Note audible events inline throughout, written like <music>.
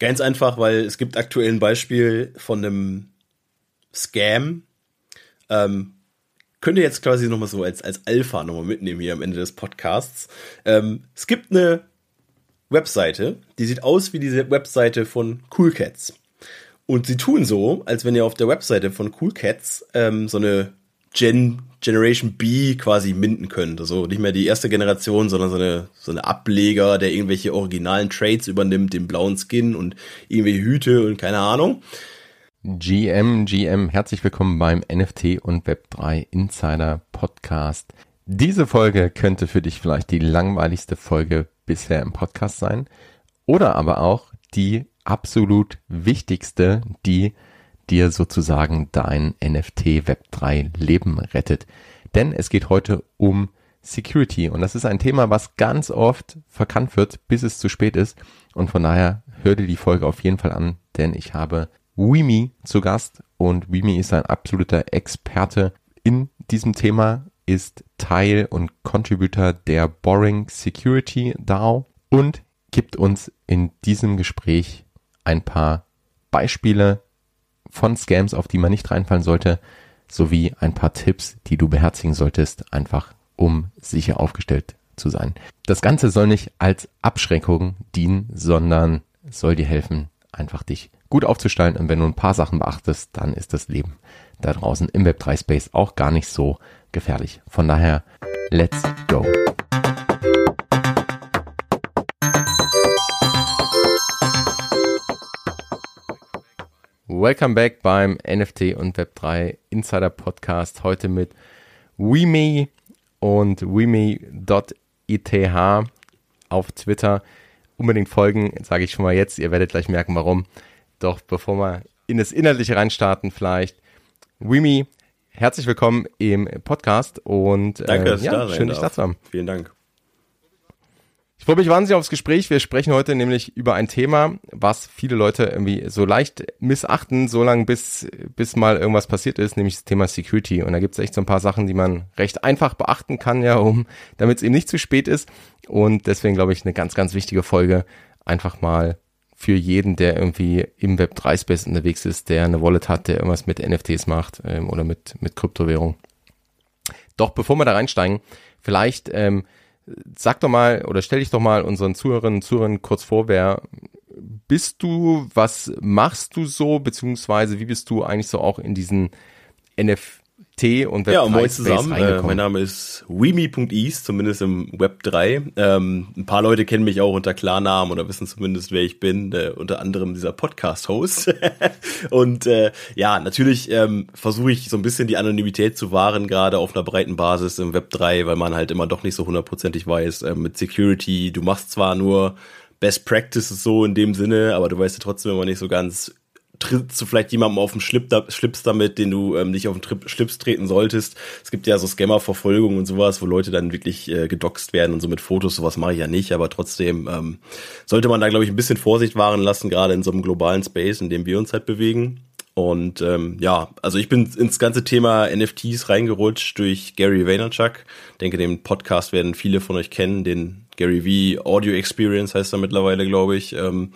Ganz einfach, weil es gibt aktuell ein Beispiel von einem Scam. Ähm, könnt ihr jetzt quasi nochmal so als, als Alpha nochmal mitnehmen hier am Ende des Podcasts. Ähm, es gibt eine Webseite, die sieht aus wie diese Webseite von Cool Cats. Und sie tun so, als wenn ihr auf der Webseite von Cool Cats ähm, so eine Gen Generation B quasi minden könnt. Also nicht mehr die erste Generation, sondern so eine, so eine Ableger, der irgendwelche originalen Trades übernimmt, den blauen Skin und irgendwelche Hüte und keine Ahnung. GM, GM, herzlich willkommen beim NFT und Web3 Insider Podcast. Diese Folge könnte für dich vielleicht die langweiligste Folge bisher im Podcast sein oder aber auch die absolut wichtigste, die dir sozusagen dein NFT Web3 Leben rettet. Denn es geht heute um Security und das ist ein Thema, was ganz oft verkannt wird, bis es zu spät ist. Und von daher hör dir die Folge auf jeden Fall an, denn ich habe Wimi zu Gast und Wimi ist ein absoluter Experte in diesem Thema, ist Teil und Contributor der Boring Security DAO und gibt uns in diesem Gespräch ein paar Beispiele von Scams, auf die man nicht reinfallen sollte, sowie ein paar Tipps, die du beherzigen solltest, einfach um sicher aufgestellt zu sein. Das Ganze soll nicht als Abschreckung dienen, sondern soll dir helfen, einfach dich gut aufzustellen. Und wenn du ein paar Sachen beachtest, dann ist das Leben da draußen im Web3 Space auch gar nicht so gefährlich. Von daher, let's go. Welcome back beim NFT und Web3 Insider Podcast. Heute mit Weme und Weme.eth auf Twitter. Unbedingt folgen, sage ich schon mal jetzt. Ihr werdet gleich merken, warum. Doch bevor wir in das Inhaltliche reinstarten, vielleicht. Weme, herzlich willkommen im Podcast und Danke, äh, ja, schön, dich da zu haben. Vielen Dank. Ich freue mich wahnsinnig aufs Gespräch. Wir sprechen heute nämlich über ein Thema, was viele Leute irgendwie so leicht missachten, so lange bis, bis mal irgendwas passiert ist, nämlich das Thema Security. Und da gibt es echt so ein paar Sachen, die man recht einfach beachten kann, ja, um, damit es eben nicht zu spät ist. Und deswegen glaube ich, eine ganz, ganz wichtige Folge, einfach mal für jeden, der irgendwie im Web 3 Space unterwegs ist, der eine Wallet hat, der irgendwas mit NFTs macht ähm, oder mit, mit Kryptowährung. Doch bevor wir da reinsteigen, vielleicht ähm, sag doch mal oder stell dich doch mal unseren Zuhörerinnen und Zuhörern kurz vor, wer bist du, was machst du so, beziehungsweise wie bist du eigentlich so auch in diesen NFT und Web3 Ja, moin zusammen. Äh, mein Name ist Wemi.ease, zumindest im Web 3. Ähm, ein paar Leute kennen mich auch unter Klarnamen oder wissen zumindest, wer ich bin, äh, unter anderem dieser Podcast-Host. <laughs> und äh, ja, natürlich ähm, versuche ich so ein bisschen die Anonymität zu wahren, gerade auf einer breiten Basis im Web 3, weil man halt immer doch nicht so hundertprozentig weiß, äh, mit Security, du machst zwar nur Best Practices so in dem Sinne, aber du weißt ja trotzdem immer nicht so ganz, trittst du vielleicht jemandem auf den Schlips damit, den du ähm, nicht auf den Trip, Schlips treten solltest. Es gibt ja so Scammer-Verfolgung und sowas, wo Leute dann wirklich äh, gedoxt werden und so mit Fotos, sowas mache ich ja nicht, aber trotzdem ähm, sollte man da, glaube ich, ein bisschen Vorsicht wahren lassen, gerade in so einem globalen Space, in dem wir uns halt bewegen. Und ähm, ja, also ich bin ins ganze Thema NFTs reingerutscht durch Gary Vaynerchuk. Denke, den Podcast werden viele von euch kennen, den Gary V Audio Experience heißt er mittlerweile, glaube ich. Ähm,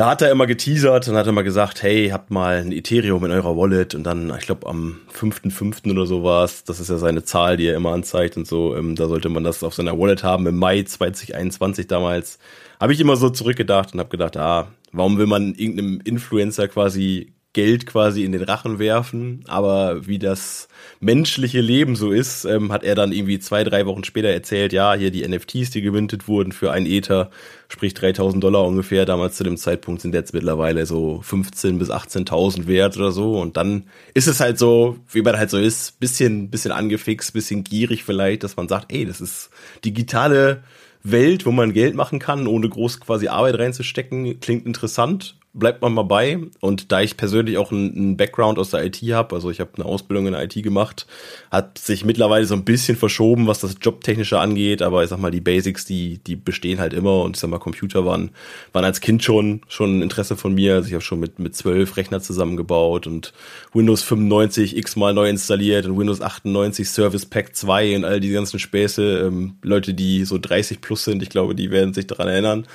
da hat er immer geteasert und hat immer gesagt, hey, habt mal ein Ethereum in eurer Wallet und dann, ich glaube, am 5.5. oder so war das ist ja seine Zahl, die er immer anzeigt und so, ähm, da sollte man das auf seiner Wallet haben im Mai 2021 damals. Habe ich immer so zurückgedacht und habe gedacht, ah, warum will man irgendeinem Influencer quasi Geld quasi in den Rachen werfen, aber wie das menschliche Leben so ist, ähm, hat er dann irgendwie zwei, drei Wochen später erzählt, ja, hier die NFTs, die gemintet wurden für ein Ether, sprich 3000 Dollar ungefähr, damals zu dem Zeitpunkt sind jetzt mittlerweile so 15 bis 18.000 wert oder so. Und dann ist es halt so, wie man halt so ist, bisschen, bisschen angefixt, bisschen gierig vielleicht, dass man sagt, ey, das ist digitale Welt, wo man Geld machen kann, ohne groß quasi Arbeit reinzustecken, klingt interessant bleibt man mal bei. Und da ich persönlich auch einen, Background aus der IT habe, also ich habe eine Ausbildung in der IT gemacht, hat sich mittlerweile so ein bisschen verschoben, was das Jobtechnische angeht, aber ich sag mal, die Basics, die, die bestehen halt immer und ich sag mal, Computer waren, waren als Kind schon, schon ein Interesse von mir. Also ich habe schon mit, mit zwölf Rechner zusammengebaut und Windows 95 x-mal neu installiert und Windows 98 Service Pack 2 und all die ganzen Späße. Ähm, Leute, die so 30 plus sind, ich glaube, die werden sich daran erinnern.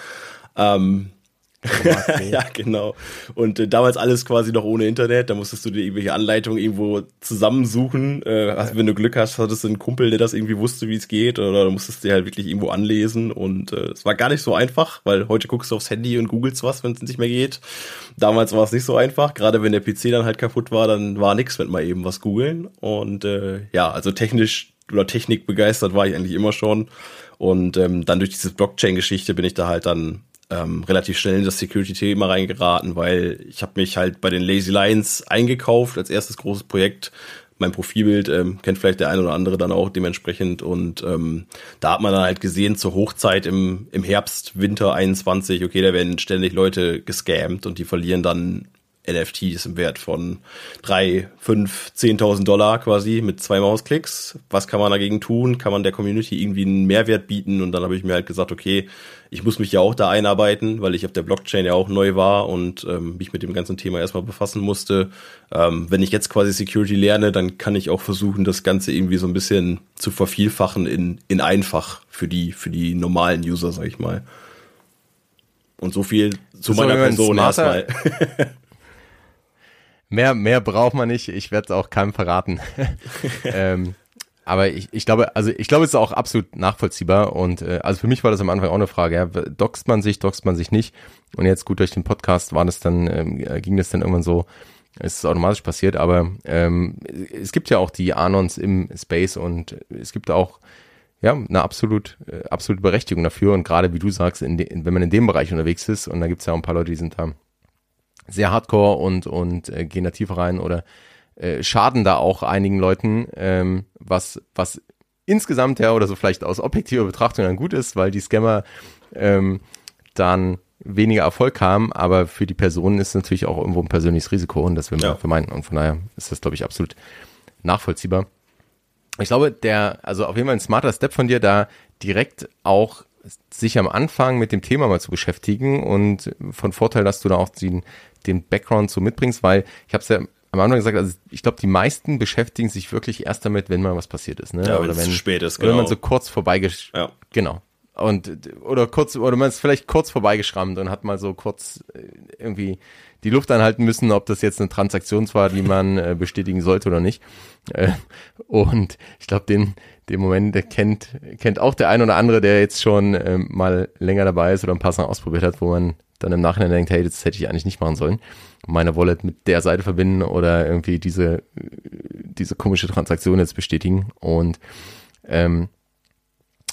Ähm, <laughs> ja, genau. Und äh, damals alles quasi noch ohne Internet. Da musstest du dir irgendwelche Anleitungen irgendwo zusammensuchen. Äh, also, wenn du Glück hast, hattest du einen Kumpel, der das irgendwie wusste, wie es geht. Oder du musstest dir halt wirklich irgendwo anlesen. Und äh, es war gar nicht so einfach, weil heute guckst du aufs Handy und googelst was, wenn es nicht mehr geht. Damals war es nicht so einfach. Gerade wenn der PC dann halt kaputt war, dann war nix mit mal eben was googeln. Und äh, ja, also technisch oder Technik begeistert war ich eigentlich immer schon. Und ähm, dann durch diese Blockchain-Geschichte bin ich da halt dann ähm, relativ schnell in das Security-Thema reingeraten, weil ich habe mich halt bei den Lazy Lions eingekauft als erstes großes Projekt. Mein Profilbild ähm, kennt vielleicht der eine oder andere dann auch dementsprechend und ähm, da hat man dann halt gesehen zur Hochzeit im, im Herbst, Winter 21, okay, da werden ständig Leute gescammt und die verlieren dann NFTs im Wert von drei, fünf, zehntausend Dollar quasi mit zwei Mausklicks. Was kann man dagegen tun? Kann man der Community irgendwie einen Mehrwert bieten? Und dann habe ich mir halt gesagt, okay, ich muss mich ja auch da einarbeiten, weil ich auf der Blockchain ja auch neu war und ähm, mich mit dem ganzen Thema erstmal befassen musste. Ähm, wenn ich jetzt quasi Security lerne, dann kann ich auch versuchen, das Ganze irgendwie so ein bisschen zu vervielfachen in, in einfach für die, für die normalen User, sag ich mal. Und so viel zu meiner Person erstmal. <laughs> mehr, mehr braucht man nicht. Ich werde es auch keinem verraten. <laughs> ähm, aber ich, ich glaube, also ich glaube, es ist auch absolut nachvollziehbar. Und äh, also für mich war das am Anfang auch eine Frage, ja, doxt man sich, doxt man sich nicht? Und jetzt gut durch den Podcast war das dann, ähm, ging das dann irgendwann so, ist es automatisch passiert, aber ähm, es gibt ja auch die Anons im Space und es gibt auch ja eine absolut äh, absolute Berechtigung dafür. Und gerade wie du sagst, in de, wenn man in dem Bereich unterwegs ist und da gibt es ja auch ein paar Leute, die sind da sehr hardcore und, und äh, gehen da tiefer rein oder äh, schaden da auch einigen Leuten, ähm, was, was insgesamt ja oder so vielleicht aus objektiver Betrachtung dann gut ist, weil die Scammer ähm, dann weniger Erfolg haben, aber für die Personen ist es natürlich auch irgendwo ein persönliches Risiko und das will man ja. vermeiden. Und von daher ist das, glaube ich, absolut nachvollziehbar. Ich glaube, der, also auf jeden Fall ein smarter Step von dir, da direkt auch sich am Anfang mit dem Thema mal zu beschäftigen und von Vorteil, dass du da auch den, den Background so mitbringst, weil ich habe es ja am Anfang gesagt, also ich glaube, die meisten beschäftigen sich wirklich erst damit, wenn mal was passiert ist. Ne? Ja, oder wenn es spät ist, genau. Wenn man genau. so kurz vorbeigesch... Ja. Genau. Und, oder kurz, oder man ist vielleicht kurz vorbeigeschrammt und hat mal so kurz äh, irgendwie die Luft anhalten müssen, ob das jetzt eine Transaktion war, die man äh, bestätigen sollte oder nicht. Äh, und ich glaube, den, den Moment, der kennt, kennt auch der ein oder andere, der jetzt schon ähm, mal länger dabei ist oder ein paar Sachen ausprobiert hat, wo man dann im Nachhinein denkt, hey, das hätte ich eigentlich nicht machen sollen. Meine Wallet mit der Seite verbinden oder irgendwie diese, diese komische Transaktion jetzt bestätigen. Und ähm,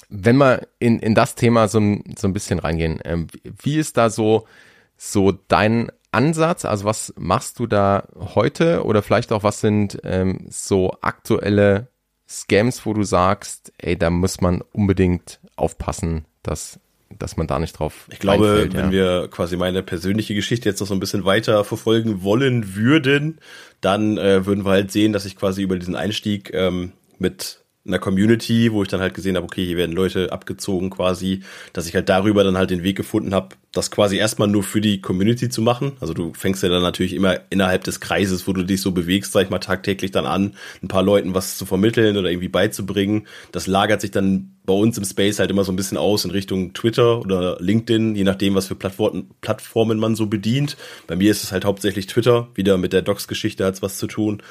wenn wir in, in das Thema so ein, so ein bisschen reingehen, ähm, wie ist da so, so dein Ansatz? Also was machst du da heute oder vielleicht auch was sind ähm, so aktuelle Scams, wo du sagst, ey, da muss man unbedingt aufpassen, dass dass man da nicht drauf. Ich glaube, einfällt, wenn ja. wir quasi meine persönliche Geschichte jetzt noch so ein bisschen weiter verfolgen wollen würden, dann äh, würden wir halt sehen, dass ich quasi über diesen Einstieg ähm, mit einer Community, wo ich dann halt gesehen habe, okay, hier werden Leute abgezogen quasi, dass ich halt darüber dann halt den Weg gefunden habe, das quasi erstmal nur für die Community zu machen. Also du fängst ja dann natürlich immer innerhalb des Kreises, wo du dich so bewegst, sag ich mal, tagtäglich dann an, ein paar Leuten was zu vermitteln oder irgendwie beizubringen. Das lagert sich dann bei uns im Space halt immer so ein bisschen aus in Richtung Twitter oder LinkedIn, je nachdem, was für Plattformen, man so bedient. Bei mir ist es halt hauptsächlich Twitter, wieder mit der Docs-Geschichte hat's was zu tun.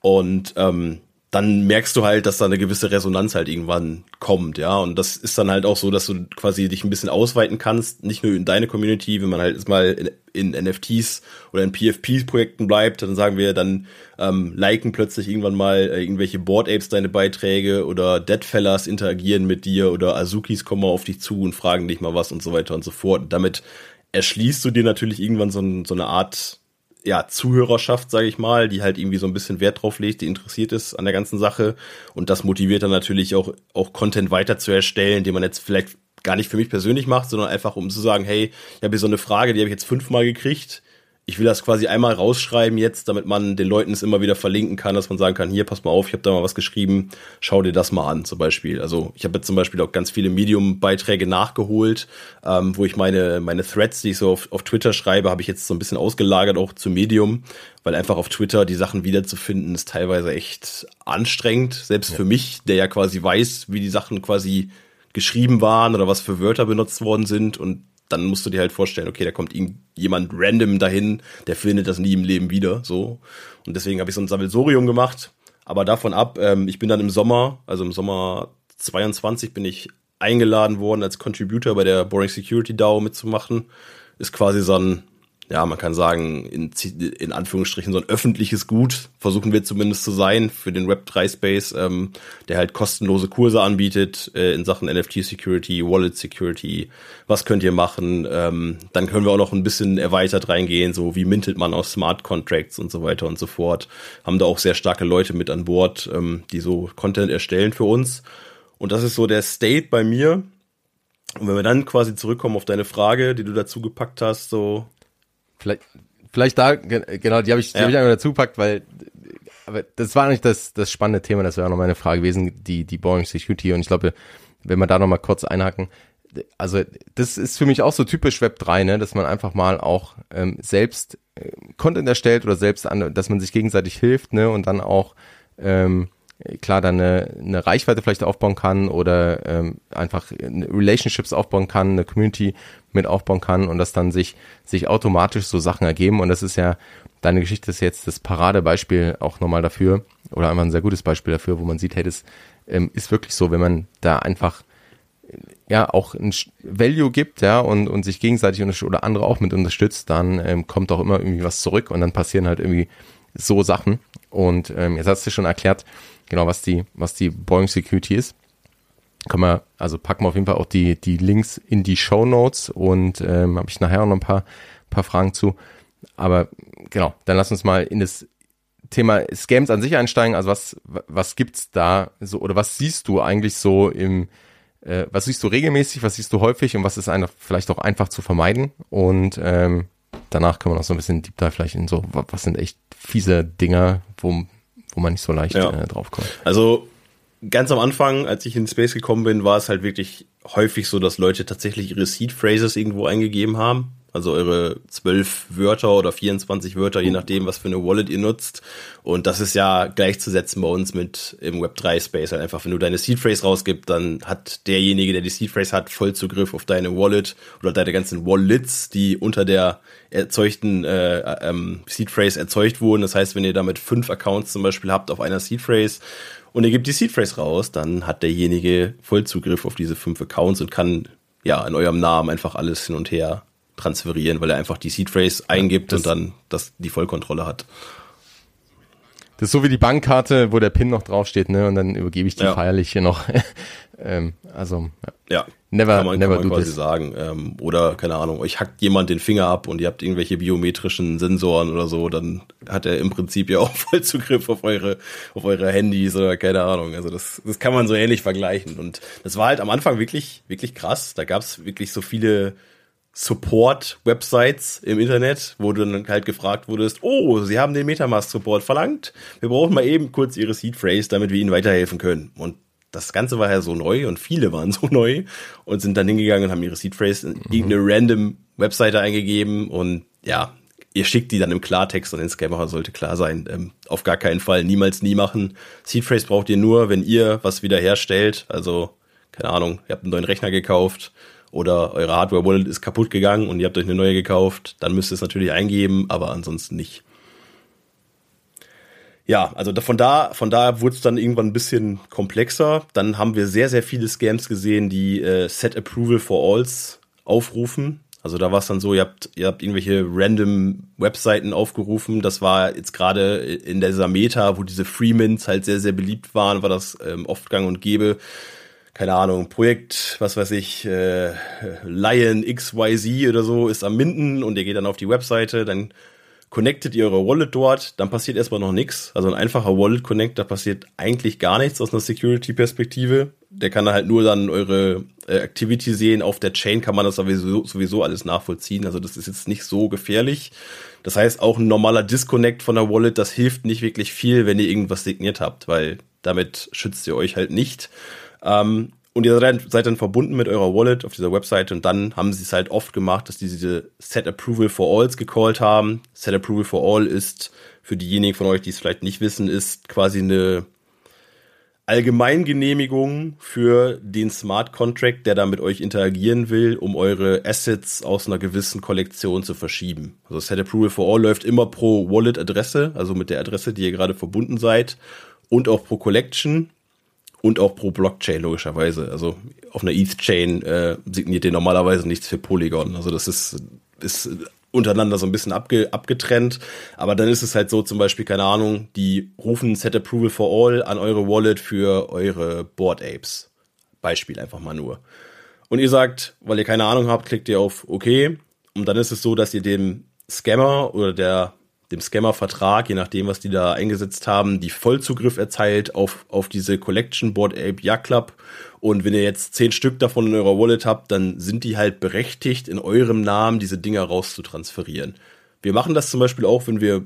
Und ähm, dann merkst du halt, dass da eine gewisse Resonanz halt irgendwann kommt, ja. Und das ist dann halt auch so, dass du quasi dich ein bisschen ausweiten kannst, nicht nur in deine Community, wenn man halt mal in, in NFTs oder in PFP-Projekten bleibt, dann sagen wir, dann ähm, liken plötzlich irgendwann mal äh, irgendwelche Board Apes deine Beiträge oder Deadfellas interagieren mit dir oder Azukis kommen auf dich zu und fragen dich mal was und so weiter und so fort. Und damit erschließt du dir natürlich irgendwann so, ein, so eine Art ja, Zuhörerschaft, sage ich mal, die halt irgendwie so ein bisschen Wert drauf legt, die interessiert ist an der ganzen Sache. Und das motiviert dann natürlich auch, auch Content weiter zu erstellen, den man jetzt vielleicht gar nicht für mich persönlich macht, sondern einfach um zu sagen, hey, ich habe hier so eine Frage, die habe ich jetzt fünfmal gekriegt ich will das quasi einmal rausschreiben jetzt, damit man den Leuten es immer wieder verlinken kann, dass man sagen kann, hier, pass mal auf, ich habe da mal was geschrieben, schau dir das mal an zum Beispiel. Also ich habe jetzt zum Beispiel auch ganz viele Medium-Beiträge nachgeholt, ähm, wo ich meine, meine Threads, die ich so auf, auf Twitter schreibe, habe ich jetzt so ein bisschen ausgelagert auch zu Medium, weil einfach auf Twitter die Sachen wiederzufinden ist teilweise echt anstrengend, selbst ja. für mich, der ja quasi weiß, wie die Sachen quasi geschrieben waren oder was für Wörter benutzt worden sind und dann musst du dir halt vorstellen, okay, da kommt jemand random dahin, der findet das nie im Leben wieder, so. Und deswegen habe ich so ein Sammelsorium gemacht. Aber davon ab, ähm, ich bin dann im Sommer, also im Sommer 22 bin ich eingeladen worden, als Contributor bei der Boring Security DAO mitzumachen. Ist quasi so ein ja, man kann sagen, in, in Anführungsstrichen so ein öffentliches Gut, versuchen wir zumindest zu sein für den Web3-Space, ähm, der halt kostenlose Kurse anbietet äh, in Sachen NFT-Security, Wallet-Security, was könnt ihr machen. Ähm, dann können wir auch noch ein bisschen erweitert reingehen, so wie mintet man aus Smart Contracts und so weiter und so fort. Haben da auch sehr starke Leute mit an Bord, ähm, die so Content erstellen für uns. Und das ist so der State bei mir. Und wenn wir dann quasi zurückkommen auf deine Frage, die du dazu gepackt hast, so Vielleicht, vielleicht da, genau, die habe ich, die ja. hab ich einfach dazu gepackt, weil aber das war nicht das, das spannende Thema, das wäre auch noch meine Frage gewesen, die, die Boring Security. Und ich glaube, wenn wir da noch mal kurz einhaken, also das ist für mich auch so typisch Web 3, ne, dass man einfach mal auch ähm, selbst äh, Content erstellt oder selbst an, dass man sich gegenseitig hilft, ne, und dann auch ähm, klar dann eine, eine Reichweite vielleicht aufbauen kann oder ähm, einfach Relationships aufbauen kann, eine Community mit aufbauen kann und dass dann sich, sich automatisch so Sachen ergeben. Und das ist ja, deine Geschichte ist jetzt das Paradebeispiel auch nochmal dafür oder einfach ein sehr gutes Beispiel dafür, wo man sieht, hey, das ähm, ist wirklich so, wenn man da einfach ja auch ein Value gibt, ja, und, und sich gegenseitig oder andere auch mit unterstützt, dann ähm, kommt auch immer irgendwie was zurück und dann passieren halt irgendwie so Sachen. Und ähm, jetzt hast du schon erklärt, genau, was die, was die Boeing Security ist. Können wir, also packen wir auf jeden Fall auch die, die Links in die Show Notes und ähm, habe ich nachher auch noch ein paar, paar Fragen zu. Aber genau, dann lass uns mal in das Thema Scams an sich einsteigen. Also was, was gibt's da so oder was siehst du eigentlich so im, äh, was siehst du regelmäßig, was siehst du häufig und was ist einfach vielleicht auch einfach zu vermeiden? Und ähm, danach können wir noch so ein bisschen Deep Dive vielleicht in so, was sind echt fiese Dinger, wo wo man nicht so leicht ja. äh, drauf kommt. Also ganz am Anfang, als ich in Space gekommen bin, war es halt wirklich häufig so, dass Leute tatsächlich ihre Seed Phrases irgendwo eingegeben haben. Also eure zwölf Wörter oder 24 Wörter, je nachdem, was für eine Wallet ihr nutzt. Und das ist ja gleichzusetzen bei uns mit im Web3 Space. Halt einfach, wenn du deine Seed Phrase rausgibst, dann hat derjenige, der die Seed Phrase hat, voll Zugriff auf deine Wallet oder deine ganzen Wallets, die unter der erzeugten äh, ähm, Seed Phrase erzeugt wurden. Das heißt, wenn ihr damit fünf Accounts zum Beispiel habt auf einer Seed Phrase und ihr gebt die Seed Phrase raus, dann hat derjenige voll Zugriff auf diese fünf Accounts und kann ja in eurem Namen einfach alles hin und her transferieren, weil er einfach die Seed Phrase eingibt das, und dann das, die Vollkontrolle hat. Das ist so wie die Bankkarte, wo der PIN noch draufsteht, ne? Und dann übergebe ich die ja. feierlich hier noch. <laughs> ähm, also ja. Never, kann man, never kann man quasi this. sagen. Ähm, oder, keine Ahnung, euch hackt jemand den Finger ab und ihr habt irgendwelche biometrischen Sensoren oder so, dann hat er im Prinzip ja <laughs> auch Vollzugriff auf eure, auf eure Handys oder keine Ahnung. Also das, das kann man so ähnlich vergleichen. Und das war halt am Anfang wirklich, wirklich krass. Da gab es wirklich so viele Support-Websites im Internet, wo du dann halt gefragt wurdest, oh, sie haben den Metamask-Support verlangt. Wir brauchen mal eben kurz ihre Seed-Phrase, damit wir ihnen weiterhelfen können. Und das Ganze war ja so neu und viele waren <laughs> so neu und sind dann hingegangen und haben ihre Seed-Phrase in mhm. irgendeine random Webseite eingegeben und ja, ihr schickt die dann im Klartext und den Scammer sollte klar sein. Ähm, auf gar keinen Fall, niemals nie machen. Seed-Phrase braucht ihr nur, wenn ihr was wiederherstellt, also keine Ahnung, ihr habt einen neuen Rechner gekauft oder eure Hardware-Wallet ist kaputt gegangen und ihr habt euch eine neue gekauft, dann müsst ihr es natürlich eingeben, aber ansonsten nicht. Ja, also von da, von da wurde es dann irgendwann ein bisschen komplexer. Dann haben wir sehr, sehr viele Scams gesehen, die äh, Set Approval for Alls aufrufen. Also da war es dann so, ihr habt, ihr habt irgendwelche random Webseiten aufgerufen. Das war jetzt gerade in dieser Meta, wo diese Freemins halt sehr, sehr beliebt waren, war das ähm, oft gang und gäbe keine Ahnung, Projekt, was weiß ich, äh, Lion XYZ oder so ist am Minden und ihr geht dann auf die Webseite, dann connectet ihr eure Wallet dort, dann passiert erstmal noch nichts. Also ein einfacher Wallet Connect, da passiert eigentlich gar nichts aus einer Security-Perspektive. Der kann halt nur dann eure äh, Activity sehen. Auf der Chain kann man das sowieso, sowieso alles nachvollziehen. Also das ist jetzt nicht so gefährlich. Das heißt, auch ein normaler Disconnect von der Wallet, das hilft nicht wirklich viel, wenn ihr irgendwas signiert habt, weil damit schützt ihr euch halt nicht. Ähm, und ihr seid dann verbunden mit eurer Wallet auf dieser Webseite und dann haben sie es halt oft gemacht, dass die diese Set Approval for Alls gecallt haben. Set Approval for All ist für diejenigen von euch, die es vielleicht nicht wissen, ist quasi eine Allgemeingenehmigung für den Smart Contract, der da mit euch interagieren will, um eure Assets aus einer gewissen Kollektion zu verschieben. Also Set Approval for All läuft immer pro Wallet-Adresse, also mit der Adresse, die ihr gerade verbunden seid, und auch pro Collection und auch pro Blockchain logischerweise. Also auf einer ETH-Chain äh, signiert ihr normalerweise nichts für Polygon. Also das ist, ist untereinander so ein bisschen abge, abgetrennt. Aber dann ist es halt so, zum Beispiel, keine Ahnung, die rufen Set Approval for All an eure Wallet für eure Board Apes. Beispiel einfach mal nur. Und ihr sagt, weil ihr keine Ahnung habt, klickt ihr auf OK. Und dann ist es so, dass ihr dem Scammer oder der dem Scammer-Vertrag, je nachdem, was die da eingesetzt haben, die Vollzugriff erteilt auf, auf diese Collection Board Ape Yacht Club. Und wenn ihr jetzt zehn Stück davon in eurer Wallet habt, dann sind die halt berechtigt, in eurem Namen diese Dinger rauszutransferieren. Wir machen das zum Beispiel auch, wenn wir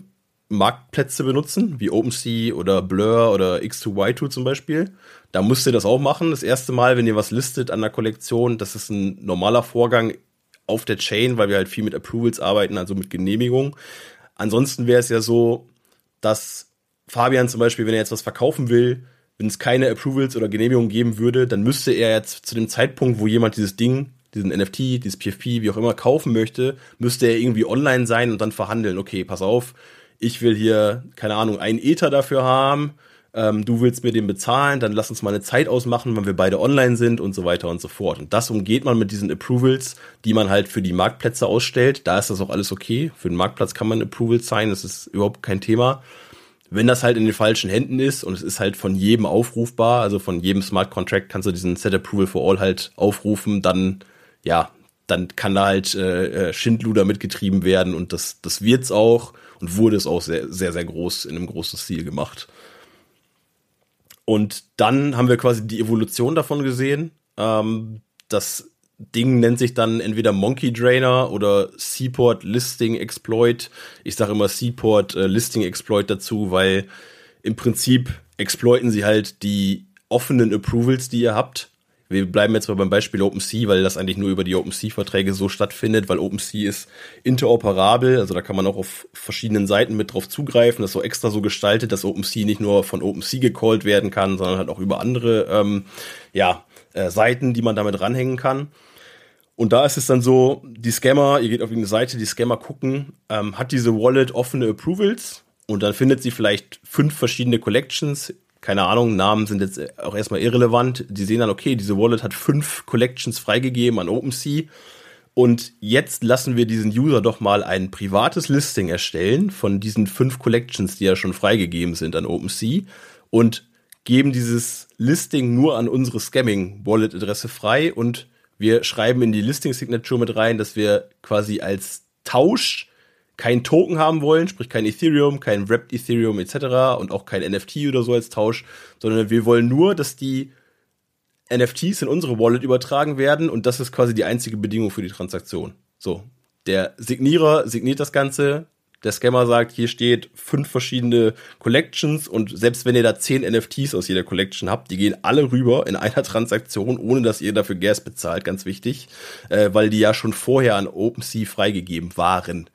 Marktplätze benutzen, wie OpenSea oder Blur oder X2Y2 zum Beispiel. Da müsst ihr das auch machen. Das erste Mal, wenn ihr was listet an der Kollektion, das ist ein normaler Vorgang auf der Chain, weil wir halt viel mit Approvals arbeiten, also mit Genehmigung. Ansonsten wäre es ja so, dass Fabian zum Beispiel, wenn er jetzt was verkaufen will, wenn es keine Approvals oder Genehmigungen geben würde, dann müsste er jetzt zu dem Zeitpunkt, wo jemand dieses Ding, diesen NFT, dieses PFP, wie auch immer, kaufen möchte, müsste er irgendwie online sein und dann verhandeln. Okay, pass auf, ich will hier, keine Ahnung, einen Ether dafür haben ähm, du willst mir den bezahlen, dann lass uns mal eine Zeit ausmachen, wenn wir beide online sind und so weiter und so fort. Und das umgeht man mit diesen Approvals, die man halt für die Marktplätze ausstellt. Da ist das auch alles okay. Für den Marktplatz kann man Approvals sein, das ist überhaupt kein Thema. Wenn das halt in den falschen Händen ist und es ist halt von jedem aufrufbar, also von jedem Smart Contract kannst du diesen Set Approval for All halt aufrufen, dann ja, dann kann da halt äh, äh Schindluder mitgetrieben werden und das, das wird's auch und wurde es auch sehr, sehr, sehr groß in einem großen Stil gemacht. Und dann haben wir quasi die Evolution davon gesehen. Ähm, das Ding nennt sich dann entweder Monkey Drainer oder Seaport Listing Exploit. Ich sage immer Seaport äh, Listing Exploit dazu, weil im Prinzip exploiten sie halt die offenen Approvals, die ihr habt wir bleiben jetzt mal beim Beispiel OpenSea, weil das eigentlich nur über die OpenSea-Verträge so stattfindet, weil OpenSea ist interoperabel, also da kann man auch auf verschiedenen Seiten mit drauf zugreifen. Das ist so extra so gestaltet, dass OpenSea nicht nur von OpenSea gecallt werden kann, sondern halt auch über andere ähm, ja, äh, Seiten, die man damit ranhängen kann. Und da ist es dann so, die Scammer, ihr geht auf eine Seite, die Scammer gucken, ähm, hat diese Wallet offene Approvals und dann findet sie vielleicht fünf verschiedene Collections keine Ahnung, Namen sind jetzt auch erstmal irrelevant. Die sehen dann, okay, diese Wallet hat fünf Collections freigegeben an OpenSea. Und jetzt lassen wir diesen User doch mal ein privates Listing erstellen von diesen fünf Collections, die ja schon freigegeben sind an OpenSea und geben dieses Listing nur an unsere Scamming-Wallet-Adresse frei und wir schreiben in die Listing-Signature mit rein, dass wir quasi als Tausch kein Token haben wollen, sprich kein Ethereum, kein Wrapped Ethereum etc. und auch kein NFT oder so als Tausch, sondern wir wollen nur, dass die NFTs in unsere Wallet übertragen werden und das ist quasi die einzige Bedingung für die Transaktion. So, der Signierer signiert das Ganze, der Scammer sagt, hier steht fünf verschiedene Collections und selbst wenn ihr da zehn NFTs aus jeder Collection habt, die gehen alle rüber in einer Transaktion, ohne dass ihr dafür Gas bezahlt, ganz wichtig, äh, weil die ja schon vorher an OpenSea freigegeben waren.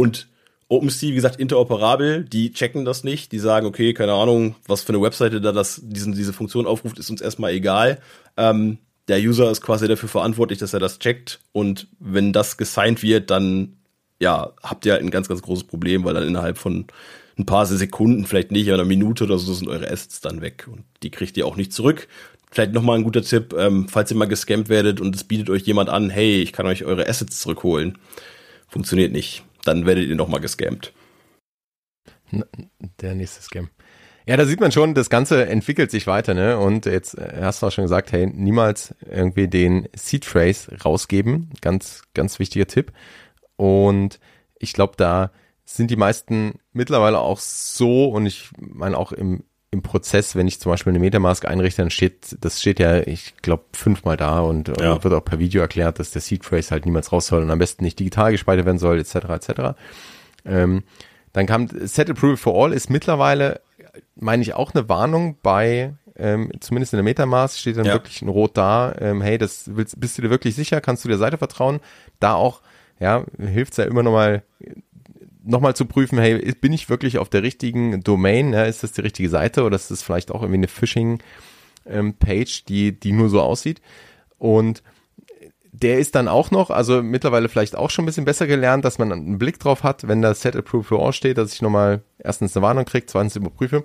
Und OpenSea, wie gesagt, interoperabel, die checken das nicht, die sagen, okay, keine Ahnung, was für eine Webseite da das, diesen, diese Funktion aufruft, ist uns erstmal egal. Ähm, der User ist quasi dafür verantwortlich, dass er das checkt und wenn das gesigned wird, dann ja, habt ihr halt ein ganz, ganz großes Problem, weil dann innerhalb von ein paar Sekunden, vielleicht nicht, aber eine Minute oder so sind eure Assets dann weg und die kriegt ihr auch nicht zurück. Vielleicht nochmal ein guter Tipp, ähm, falls ihr mal gescampt werdet und es bietet euch jemand an, hey, ich kann euch eure Assets zurückholen. Funktioniert nicht dann werdet ihr nochmal gescammt. Der nächste Scam. Ja, da sieht man schon, das Ganze entwickelt sich weiter, ne? Und jetzt äh, hast du auch schon gesagt, hey, niemals irgendwie den Seed Phrase rausgeben. Ganz, ganz wichtiger Tipp. Und ich glaube, da sind die meisten mittlerweile auch so, und ich meine auch im, im Prozess, wenn ich zum Beispiel eine Metamask einrichte, dann steht, das steht ja, ich glaube, fünfmal da und, ja. und, wird auch per Video erklärt, dass der Seed Phrase halt niemals raus soll und am besten nicht digital gespeichert werden soll, etc. etc. Ähm, dann kam Set Approval for All ist mittlerweile, meine ich, auch eine Warnung bei ähm, zumindest in der Metamask steht dann ja. wirklich ein Rot da, ähm, hey, das willst, bist du dir wirklich sicher, kannst du der Seite vertrauen? Da auch, ja, hilft es ja immer nochmal nochmal zu prüfen, hey, bin ich wirklich auf der richtigen Domain? Ja, ist das die richtige Seite oder ist das vielleicht auch irgendwie eine Phishing, ähm, die, die nur so aussieht. Und der ist dann auch noch, also mittlerweile vielleicht auch schon ein bisschen besser gelernt, dass man einen Blick drauf hat, wenn da Set Approve for All steht, dass ich nochmal erstens eine Warnung kriege, zweitens überprüfe.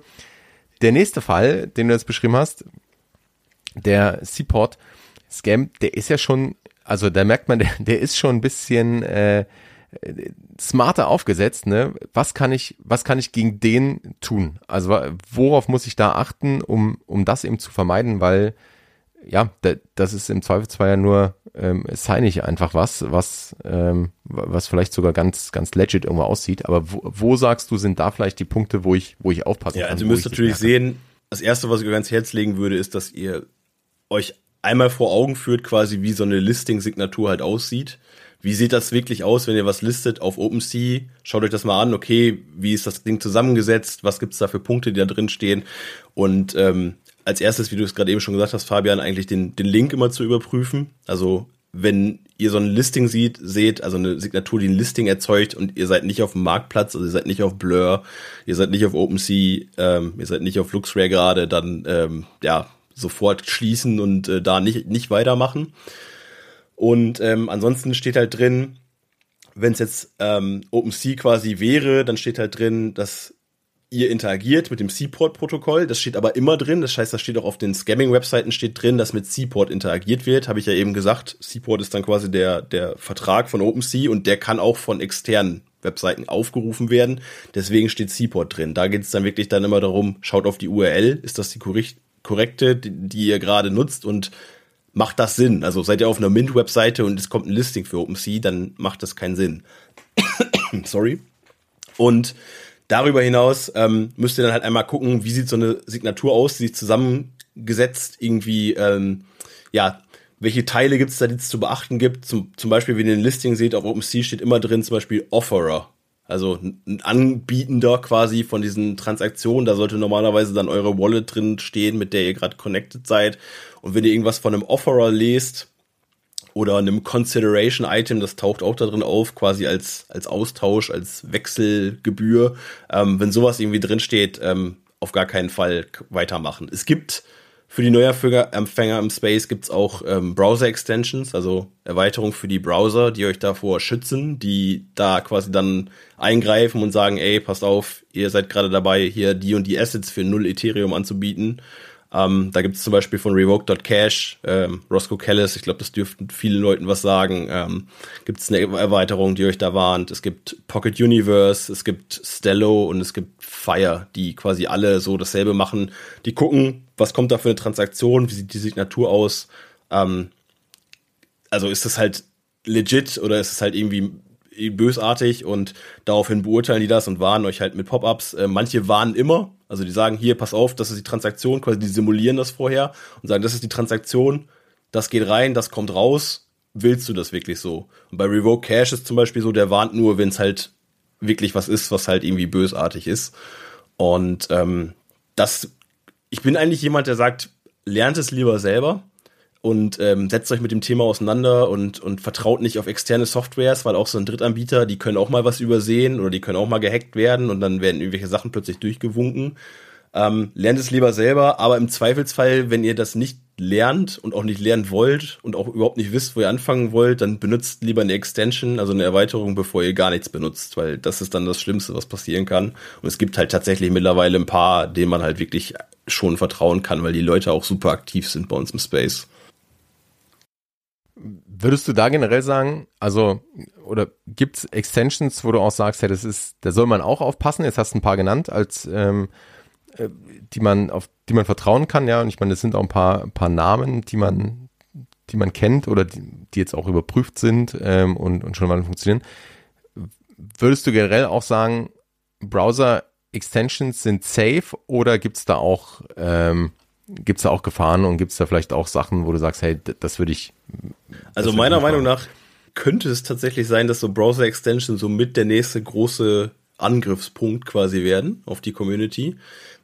Der nächste Fall, den du jetzt beschrieben hast, der Seaport Scam, der ist ja schon, also da merkt man, <laughs> der, der ist schon ein bisschen äh, smarter aufgesetzt, ne? Was kann ich, was kann ich gegen den tun? Also worauf muss ich da achten, um, um das eben zu vermeiden, weil ja, das ist im Zweifelsfall ja nur ähm, ich einfach was, was, ähm, was vielleicht sogar ganz, ganz legit irgendwo aussieht. Aber wo, wo sagst du, sind da vielleicht die Punkte, wo ich, wo ich aufpassen ja, kann? Also ihr müsst natürlich sehen, das erste, was ich euch ans Herz legen würde, ist, dass ihr euch einmal vor Augen führt, quasi wie so eine Listing-Signatur halt aussieht. Wie sieht das wirklich aus, wenn ihr was listet auf OpenSea? Schaut euch das mal an, okay, wie ist das Ding zusammengesetzt? Was gibt's da für Punkte, die da drin stehen? Und ähm, als erstes, wie du es gerade eben schon gesagt hast, Fabian, eigentlich den, den Link immer zu überprüfen. Also wenn ihr so ein Listing sieht, seht, also eine Signatur, die ein Listing erzeugt und ihr seid nicht auf dem Marktplatz, also ihr seid nicht auf Blur, ihr seid nicht auf OpenSea, ähm, ihr seid nicht auf LuxRare gerade, dann ähm, ja sofort schließen und äh, da nicht nicht weitermachen. Und ähm, ansonsten steht halt drin, wenn es jetzt ähm, OpenSea quasi wäre, dann steht halt drin, dass ihr interagiert mit dem Seaport-Protokoll. Das steht aber immer drin. Das heißt, das steht auch auf den Scamming-Webseiten steht drin, dass mit Seaport interagiert wird. Habe ich ja eben gesagt. Seaport ist dann quasi der, der Vertrag von OpenSea und der kann auch von externen Webseiten aufgerufen werden. Deswegen steht Seaport drin. Da geht es dann wirklich dann immer darum, schaut auf die URL. Ist das die korrekte, die, die ihr gerade nutzt und macht das Sinn? Also seid ihr auf einer Mint-Webseite und es kommt ein Listing für OpenSea, dann macht das keinen Sinn. <coughs> Sorry. Und Darüber hinaus ähm, müsst ihr dann halt einmal gucken, wie sieht so eine Signatur aus, die sich zusammengesetzt irgendwie, ähm, ja, welche Teile gibt es da, die es zu beachten gibt. Zum, zum Beispiel, wie ihr den Listing seht, auf OpenSea steht immer drin zum Beispiel Offerer. Also ein Anbietender quasi von diesen Transaktionen. Da sollte normalerweise dann eure Wallet drin stehen, mit der ihr gerade connected seid. Und wenn ihr irgendwas von einem Offerer lest, oder einem Consideration Item, das taucht auch da drin auf, quasi als, als Austausch, als Wechselgebühr. Ähm, wenn sowas irgendwie drin steht, ähm, auf gar keinen Fall weitermachen. Es gibt für die Neuempfänger im Space gibt's auch ähm, Browser-Extensions, also Erweiterungen für die Browser, die euch davor schützen, die da quasi dann eingreifen und sagen, ey, passt auf, ihr seid gerade dabei, hier die und die Assets für null Ethereum anzubieten. Ähm, da gibt es zum Beispiel von Revoke.cash, ähm, Roscoe Kellis, ich glaube, das dürften vielen Leuten was sagen. Ähm, gibt es eine Erweiterung, die euch da warnt. Es gibt Pocket Universe, es gibt Stello und es gibt Fire, die quasi alle so dasselbe machen. Die gucken, was kommt da für eine Transaktion, wie sieht die Signatur aus. Ähm, also ist das halt legit oder ist es halt irgendwie bösartig und daraufhin beurteilen die das und warnen euch halt mit Pop-ups. Äh, manche warnen immer, also die sagen hier, pass auf, das ist die Transaktion, quasi die simulieren das vorher und sagen, das ist die Transaktion, das geht rein, das kommt raus, willst du das wirklich so? Und bei Revoke Cash ist zum Beispiel so, der warnt nur, wenn es halt wirklich was ist, was halt irgendwie bösartig ist. Und ähm, das, ich bin eigentlich jemand, der sagt, lernt es lieber selber und ähm, setzt euch mit dem Thema auseinander und, und vertraut nicht auf externe Softwares, weil auch so ein Drittanbieter, die können auch mal was übersehen oder die können auch mal gehackt werden und dann werden irgendwelche Sachen plötzlich durchgewunken. Ähm, lernt es lieber selber, aber im Zweifelsfall, wenn ihr das nicht lernt und auch nicht lernen wollt und auch überhaupt nicht wisst, wo ihr anfangen wollt, dann benutzt lieber eine Extension, also eine Erweiterung, bevor ihr gar nichts benutzt, weil das ist dann das Schlimmste, was passieren kann. Und es gibt halt tatsächlich mittlerweile ein paar, denen man halt wirklich schon vertrauen kann, weil die Leute auch super aktiv sind bei uns im Space. Würdest du da generell sagen, also, oder gibt es Extensions, wo du auch sagst, ja, das ist, da soll man auch aufpassen, jetzt hast du ein paar genannt, als ähm, äh, die man, auf die man vertrauen kann, ja, und ich meine, das sind auch ein paar, ein paar Namen, die man, die man kennt oder die, die jetzt auch überprüft sind ähm, und, und schon mal funktionieren. Würdest du generell auch sagen, Browser-Extensions sind safe oder gibt es da auch ähm, gibt es da auch Gefahren und gibt es da vielleicht auch Sachen, wo du sagst, hey, das würde ich. Also würd meiner Meinung nach könnte es tatsächlich sein, dass so Browser-Extensions so mit der nächste große Angriffspunkt quasi werden auf die Community.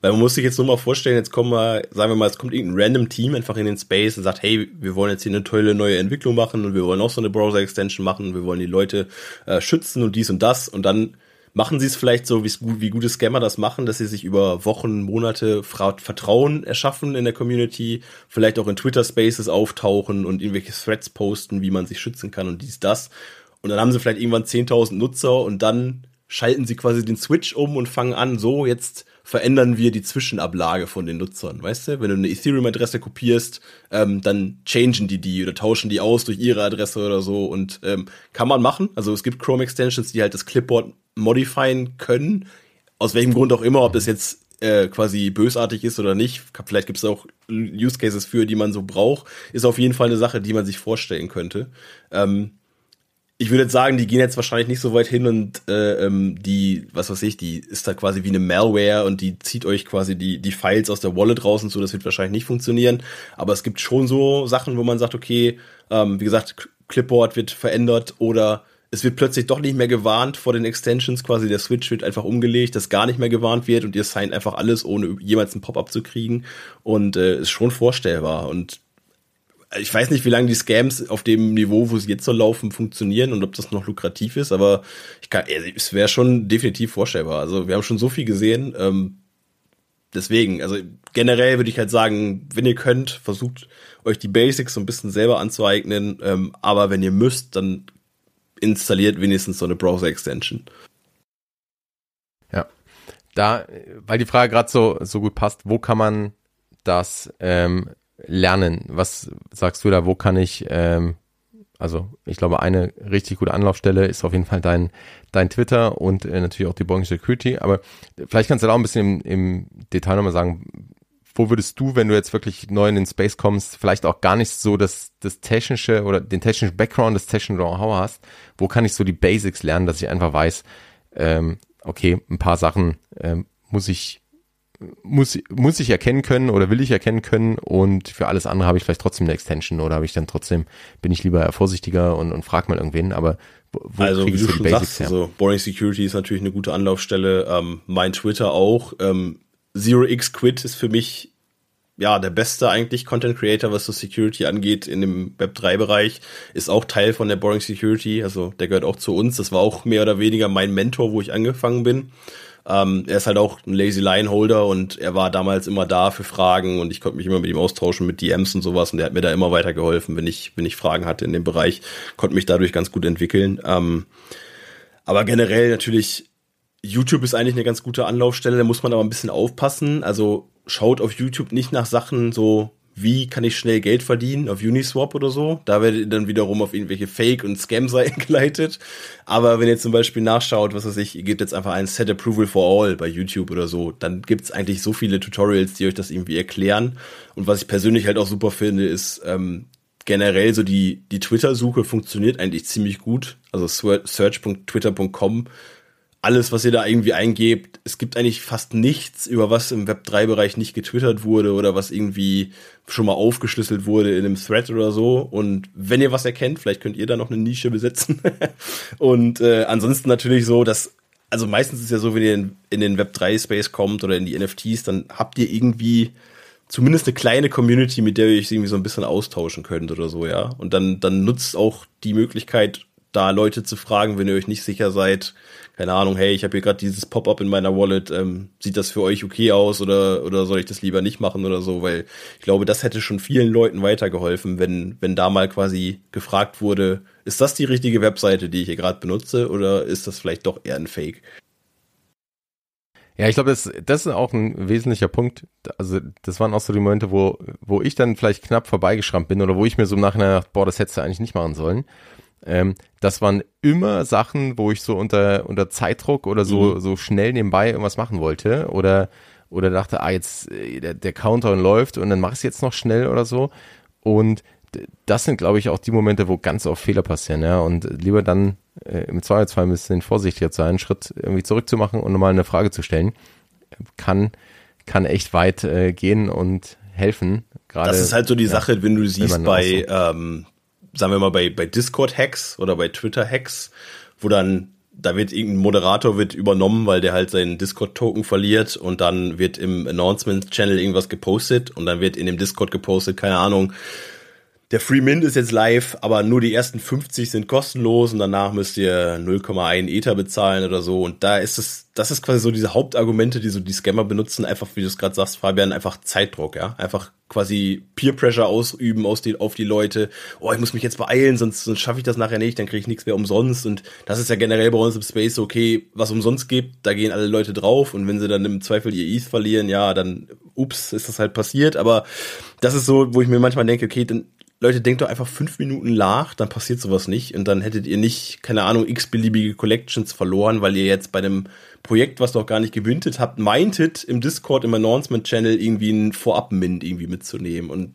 Weil man muss sich jetzt nur mal vorstellen, jetzt kommen wir, sagen wir mal, es kommt irgendein random Team einfach in den Space und sagt, hey, wir wollen jetzt hier eine tolle neue Entwicklung machen und wir wollen auch so eine Browser-Extension machen, wir wollen die Leute äh, schützen und dies und das und dann machen sie es vielleicht so, wie gute Scammer das machen, dass sie sich über Wochen, Monate Vertrauen erschaffen in der Community, vielleicht auch in Twitter Spaces auftauchen und irgendwelche Threads posten, wie man sich schützen kann und dies, das. Und dann haben sie vielleicht irgendwann 10.000 Nutzer und dann schalten sie quasi den Switch um und fangen an, so jetzt verändern wir die Zwischenablage von den Nutzern, weißt du? Wenn du eine Ethereum-Adresse kopierst, ähm, dann changen die die oder tauschen die aus durch ihre Adresse oder so und ähm, kann man machen. Also es gibt Chrome-Extensions, die halt das Clipboard modifieren können, aus welchem Grund auch immer, ob das jetzt äh, quasi bösartig ist oder nicht. Vielleicht gibt es auch Use Cases für, die man so braucht. Ist auf jeden Fall eine Sache, die man sich vorstellen könnte. Ähm, ich würde jetzt sagen, die gehen jetzt wahrscheinlich nicht so weit hin und äh, ähm, die, was weiß ich, die ist da quasi wie eine Malware und die zieht euch quasi die, die Files aus der Wallet raus und so, das wird wahrscheinlich nicht funktionieren. Aber es gibt schon so Sachen, wo man sagt, okay, ähm, wie gesagt, Clipboard wird verändert oder es wird plötzlich doch nicht mehr gewarnt vor den Extensions, quasi der Switch wird einfach umgelegt, dass gar nicht mehr gewarnt wird und ihr signed einfach alles, ohne jemals ein Pop-up zu kriegen und äh, ist schon vorstellbar und ich weiß nicht, wie lange die Scams auf dem Niveau, wo sie jetzt so laufen, funktionieren und ob das noch lukrativ ist, aber ich kann, es wäre schon definitiv vorstellbar. Also wir haben schon so viel gesehen. Ähm, deswegen, also generell würde ich halt sagen, wenn ihr könnt, versucht euch die Basics so ein bisschen selber anzueignen, ähm, aber wenn ihr müsst, dann installiert wenigstens so eine Browser-Extension. Ja, da, weil die Frage gerade so, so gut passt, wo kann man das ähm, lernen? Was sagst du da? Wo kann ich, ähm, also ich glaube, eine richtig gute Anlaufstelle ist auf jeden Fall dein, dein Twitter und äh, natürlich auch die Boeing Security. Aber vielleicht kannst du da auch ein bisschen im, im Detail nochmal sagen, wo würdest du, wenn du jetzt wirklich neu in den Space kommst, vielleicht auch gar nicht so das, das technische oder den technischen Background, das technische Know-how hast, wo kann ich so die Basics lernen, dass ich einfach weiß, ähm, okay, ein paar Sachen ähm, muss ich muss, muss ich erkennen können oder will ich erkennen können und für alles andere habe ich vielleicht trotzdem eine Extension oder habe ich dann trotzdem, bin ich lieber vorsichtiger und, und frag mal irgendwen, aber wo also, wie du schon Basics sagst, her? also Boring Security ist natürlich eine gute Anlaufstelle, ähm, mein Twitter auch, ähm, Zero X Quit ist für mich ja, der beste eigentlich Content Creator, was so Security angeht in dem Web 3 Bereich, ist auch Teil von der Boring Security, also der gehört auch zu uns. Das war auch mehr oder weniger mein Mentor, wo ich angefangen bin. Ähm, er ist halt auch ein Lazy Line Holder und er war damals immer da für Fragen und ich konnte mich immer mit ihm austauschen mit DMs und sowas und er hat mir da immer weiter geholfen, wenn ich, wenn ich Fragen hatte in dem Bereich, konnte mich dadurch ganz gut entwickeln. Ähm, aber generell natürlich, YouTube ist eigentlich eine ganz gute Anlaufstelle, da muss man aber ein bisschen aufpassen. Also schaut auf YouTube nicht nach Sachen so wie kann ich schnell Geld verdienen auf Uniswap oder so. Da werdet ihr dann wiederum auf irgendwelche Fake- und Scam-Seiten <laughs> geleitet. Aber wenn ihr zum Beispiel nachschaut, was weiß ich, ihr gebt jetzt einfach ein Set Approval for All bei YouTube oder so, dann gibt's eigentlich so viele Tutorials, die euch das irgendwie erklären. Und was ich persönlich halt auch super finde, ist ähm, generell so die, die Twitter-Suche funktioniert eigentlich ziemlich gut. Also search.twitter.com alles, was ihr da irgendwie eingebt, es gibt eigentlich fast nichts, über was im Web3-Bereich nicht getwittert wurde oder was irgendwie schon mal aufgeschlüsselt wurde in einem Thread oder so. Und wenn ihr was erkennt, vielleicht könnt ihr da noch eine Nische besetzen. <laughs> und äh, ansonsten natürlich so, dass, also meistens ist ja so, wenn ihr in, in den Web3-Space kommt oder in die NFTs, dann habt ihr irgendwie zumindest eine kleine Community, mit der ihr euch irgendwie so ein bisschen austauschen könnt oder so, ja. Und dann, dann nutzt auch die Möglichkeit, da Leute zu fragen, wenn ihr euch nicht sicher seid, keine Ahnung, hey, ich habe hier gerade dieses Pop-up in meiner Wallet, ähm, sieht das für euch okay aus oder oder soll ich das lieber nicht machen oder so, weil ich glaube, das hätte schon vielen Leuten weitergeholfen, wenn wenn da mal quasi gefragt wurde, ist das die richtige Webseite, die ich hier gerade benutze oder ist das vielleicht doch eher ein Fake? Ja, ich glaube, das, das ist auch ein wesentlicher Punkt. Also, das waren auch so die Momente, wo, wo ich dann vielleicht knapp vorbeigeschrammt bin oder wo ich mir so im Nachhinein dachte, boah, das hättest du eigentlich nicht machen sollen. Ähm, das waren immer Sachen, wo ich so unter, unter Zeitdruck oder so, mhm. so schnell nebenbei irgendwas machen wollte oder, oder dachte, ah, jetzt äh, der, der Countdown läuft und dann mach ich es jetzt noch schnell oder so. Und das sind, glaube ich, auch die Momente, wo ganz oft Fehler passieren, ja. Und lieber dann äh, im Zweifelsfall ein bisschen vorsichtiger zu sein, einen Schritt irgendwie zurückzumachen und nochmal eine Frage zu stellen, kann, kann echt weit äh, gehen und helfen. Gerade, das ist halt so die ja, Sache, wenn du siehst bei, so. ähm, sagen wir mal, bei, bei Discord-Hacks oder bei Twitter-Hacks, wo dann da wird irgendein Moderator wird übernommen, weil der halt seinen Discord-Token verliert und dann wird im Announcement-Channel irgendwas gepostet und dann wird in dem Discord gepostet, keine Ahnung, der Free Mint ist jetzt live, aber nur die ersten 50 sind kostenlos und danach müsst ihr 0,1 Ether bezahlen oder so. Und da ist es, das ist quasi so diese Hauptargumente, die so die Scammer benutzen, einfach, wie du es gerade sagst, Fabian, einfach Zeitdruck, ja. Einfach quasi Peer Pressure ausüben aus die, auf die Leute. Oh, ich muss mich jetzt beeilen, sonst, sonst schaffe ich das nachher nicht, dann kriege ich nichts mehr umsonst. Und das ist ja generell bei uns im Space okay, was umsonst gibt, da gehen alle Leute drauf und wenn sie dann im Zweifel ihr ETH verlieren, ja, dann ups, ist das halt passiert. Aber das ist so, wo ich mir manchmal denke, okay, dann Leute, denkt doch einfach fünf Minuten nach, dann passiert sowas nicht und dann hättet ihr nicht, keine Ahnung, x-beliebige Collections verloren, weil ihr jetzt bei einem Projekt, was noch gar nicht gewintet habt, meintet, im Discord, im Announcement-Channel irgendwie einen Vorab-Mint irgendwie mitzunehmen und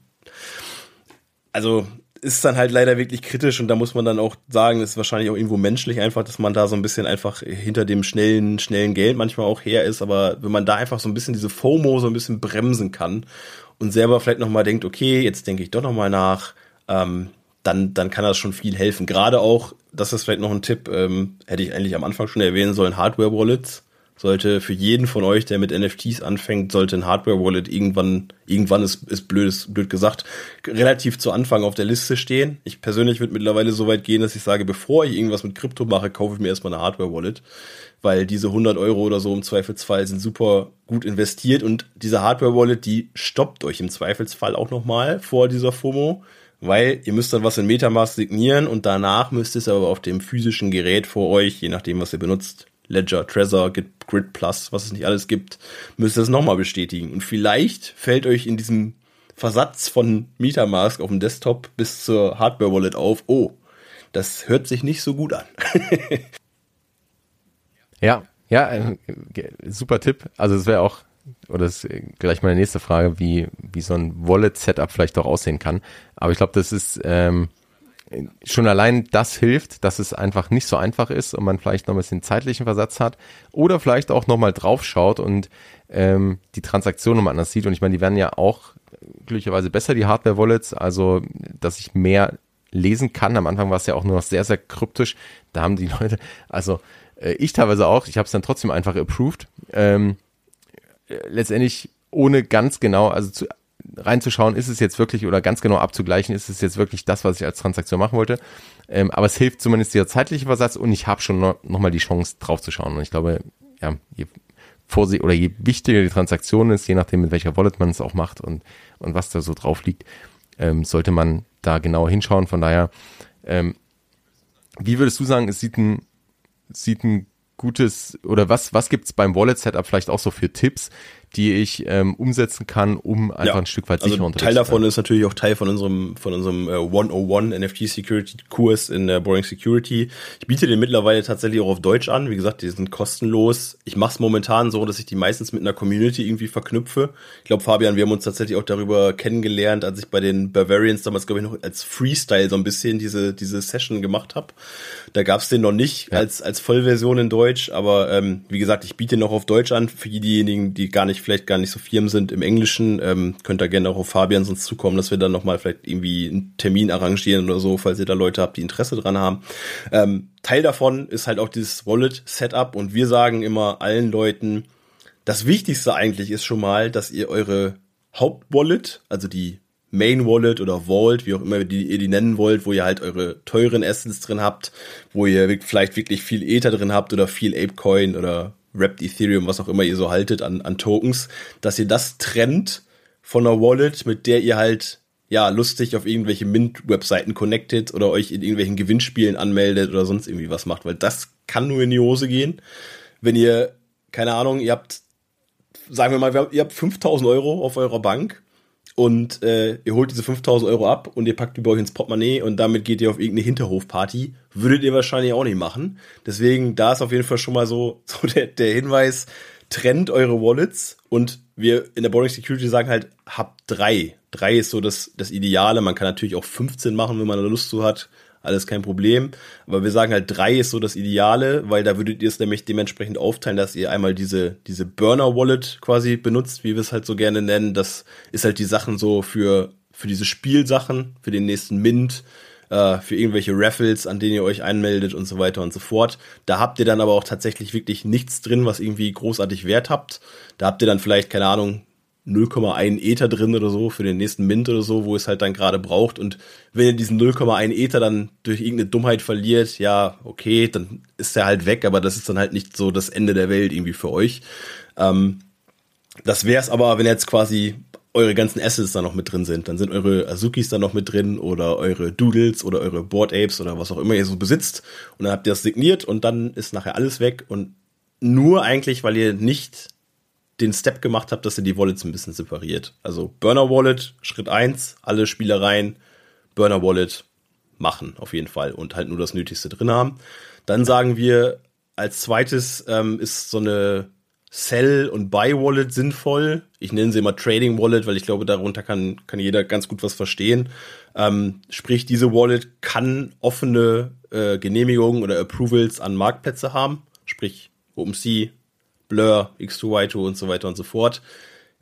also ist dann halt leider wirklich kritisch und da muss man dann auch sagen, ist wahrscheinlich auch irgendwo menschlich einfach, dass man da so ein bisschen einfach hinter dem schnellen, schnellen Geld manchmal auch her ist, aber wenn man da einfach so ein bisschen diese FOMO so ein bisschen bremsen kann und selber vielleicht nochmal denkt, okay, jetzt denke ich doch nochmal nach, ähm, dann, dann kann das schon viel helfen. Gerade auch, das ist vielleicht noch ein Tipp, ähm, hätte ich eigentlich am Anfang schon erwähnen sollen, Hardware-Wallets. Sollte für jeden von euch, der mit NFTs anfängt, sollte ein Hardware-Wallet irgendwann, irgendwann ist, ist blöd, ist blöd gesagt, relativ zu Anfang auf der Liste stehen. Ich persönlich würde mittlerweile so weit gehen, dass ich sage, bevor ich irgendwas mit Krypto mache, kaufe ich mir erstmal eine Hardware-Wallet weil diese 100 Euro oder so im Zweifelsfall sind super gut investiert und diese Hardware-Wallet, die stoppt euch im Zweifelsfall auch nochmal vor dieser FOMO, weil ihr müsst dann was in Metamask signieren und danach müsst ihr es aber auf dem physischen Gerät vor euch, je nachdem, was ihr benutzt, Ledger, Trezor, Grid Plus, was es nicht alles gibt, müsst ihr es nochmal bestätigen. Und vielleicht fällt euch in diesem Versatz von Metamask auf dem Desktop bis zur Hardware-Wallet auf, oh, das hört sich nicht so gut an. <laughs> Ja, ja, äh, super Tipp. Also es wäre auch, oder das ist gleich meine nächste Frage, wie, wie so ein Wallet-Setup vielleicht auch aussehen kann. Aber ich glaube, das ist ähm, schon allein das hilft, dass es einfach nicht so einfach ist und man vielleicht noch ein bisschen zeitlichen Versatz hat oder vielleicht auch nochmal drauf schaut und ähm, die Transaktion nochmal anders sieht. Und ich meine, die werden ja auch glücklicherweise besser, die Hardware-Wallets, also dass ich mehr lesen kann. Am Anfang war es ja auch nur noch sehr, sehr kryptisch. Da haben die <laughs> Leute, also äh, ich teilweise auch, ich habe es dann trotzdem einfach approved. Ähm, äh, letztendlich ohne ganz genau, also zu, reinzuschauen, ist es jetzt wirklich oder ganz genau abzugleichen, ist es jetzt wirklich das, was ich als Transaktion machen wollte. Ähm, aber es hilft zumindest dieser zeitliche Versatz und ich habe schon noch, noch mal die Chance drauf zu schauen. Und ich glaube, ja, je vorsichtig oder je wichtiger die Transaktion ist, je nachdem mit welcher Wallet man es auch macht und, und was da so drauf liegt, ähm, sollte man da genau hinschauen. Von daher, ähm, wie würdest du sagen, es sieht ein sieht ein gutes oder was was gibt's beim Wallet Setup vielleicht auch so für Tipps, die ich ähm, umsetzen kann, um einfach ja. ein Stück weit sicherer also Teil davon ist natürlich auch Teil von unserem von unserem äh, 101 NFT Security Kurs in der Boring Security. Ich biete den mittlerweile tatsächlich auch auf Deutsch an. Wie gesagt, die sind kostenlos. Ich mache es momentan so, dass ich die meistens mit einer Community irgendwie verknüpfe. Ich glaube, Fabian, wir haben uns tatsächlich auch darüber kennengelernt, als ich bei den Bavarians damals glaube ich noch als Freestyle so ein bisschen diese diese Session gemacht habe. Da gab's den noch nicht ja. als als Vollversion in Deutsch, aber ähm, wie gesagt, ich biete den noch auf Deutsch an für diejenigen, die gar nicht nicht, vielleicht gar nicht so firm sind im Englischen, ähm, könnt ihr gerne auch auf Fabian sonst zukommen, dass wir dann nochmal vielleicht irgendwie einen Termin arrangieren oder so, falls ihr da Leute habt, die Interesse dran haben. Ähm, Teil davon ist halt auch dieses Wallet-Setup und wir sagen immer allen Leuten, das Wichtigste eigentlich ist schon mal, dass ihr eure Hauptwallet, also die Main Wallet oder Vault, wie auch immer die, ihr die nennen wollt, wo ihr halt eure teuren Essence drin habt, wo ihr vielleicht wirklich viel Ether drin habt oder viel Apecoin oder Wrapped Ethereum, was auch immer ihr so haltet an, an Tokens, dass ihr das trennt von einer Wallet, mit der ihr halt ja lustig auf irgendwelche Mint-Webseiten connected oder euch in irgendwelchen Gewinnspielen anmeldet oder sonst irgendwie was macht, weil das kann nur in die Hose gehen. Wenn ihr, keine Ahnung, ihr habt, sagen wir mal, ihr habt 5000 Euro auf eurer Bank und äh, ihr holt diese 5000 Euro ab und ihr packt die bei euch ins Portemonnaie und damit geht ihr auf irgendeine Hinterhofparty. Würdet ihr wahrscheinlich auch nicht machen. Deswegen, da ist auf jeden Fall schon mal so, <laughs> so der, der Hinweis, trennt eure Wallets und wir in der Boring Security sagen halt, habt drei. Drei ist so das, das Ideale. Man kann natürlich auch 15 machen, wenn man da Lust zu hat alles kein Problem. Aber wir sagen halt, drei ist so das Ideale, weil da würdet ihr es nämlich dementsprechend aufteilen, dass ihr einmal diese, diese Burner-Wallet quasi benutzt, wie wir es halt so gerne nennen. Das ist halt die Sachen so für, für diese Spielsachen, für den nächsten Mint, äh, für irgendwelche Raffles, an denen ihr euch einmeldet und so weiter und so fort. Da habt ihr dann aber auch tatsächlich wirklich nichts drin, was irgendwie großartig Wert habt. Da habt ihr dann vielleicht, keine Ahnung, 0,1 Ether drin oder so für den nächsten Mint oder so, wo es halt dann gerade braucht. Und wenn ihr diesen 0,1 Ether dann durch irgendeine Dummheit verliert, ja, okay, dann ist der halt weg, aber das ist dann halt nicht so das Ende der Welt irgendwie für euch. Ähm, das wäre es aber, wenn jetzt quasi eure ganzen Assets da noch mit drin sind. Dann sind eure Azukis da noch mit drin oder eure Doodles oder eure Board Apes oder was auch immer ihr so besitzt. Und dann habt ihr das signiert und dann ist nachher alles weg und nur eigentlich, weil ihr nicht den Step gemacht habt, dass ihr die Wallets ein bisschen separiert. Also Burner Wallet, Schritt eins, alle Spielereien, Burner Wallet machen auf jeden Fall und halt nur das Nötigste drin haben. Dann sagen wir, als zweites ähm, ist so eine Sell- und Buy-Wallet sinnvoll. Ich nenne sie immer Trading-Wallet, weil ich glaube, darunter kann, kann jeder ganz gut was verstehen. Ähm, sprich, diese Wallet kann offene äh, Genehmigungen oder Approvals an Marktplätze haben. Sprich, OpenSea, Blur, X2Y2 und so weiter und so fort.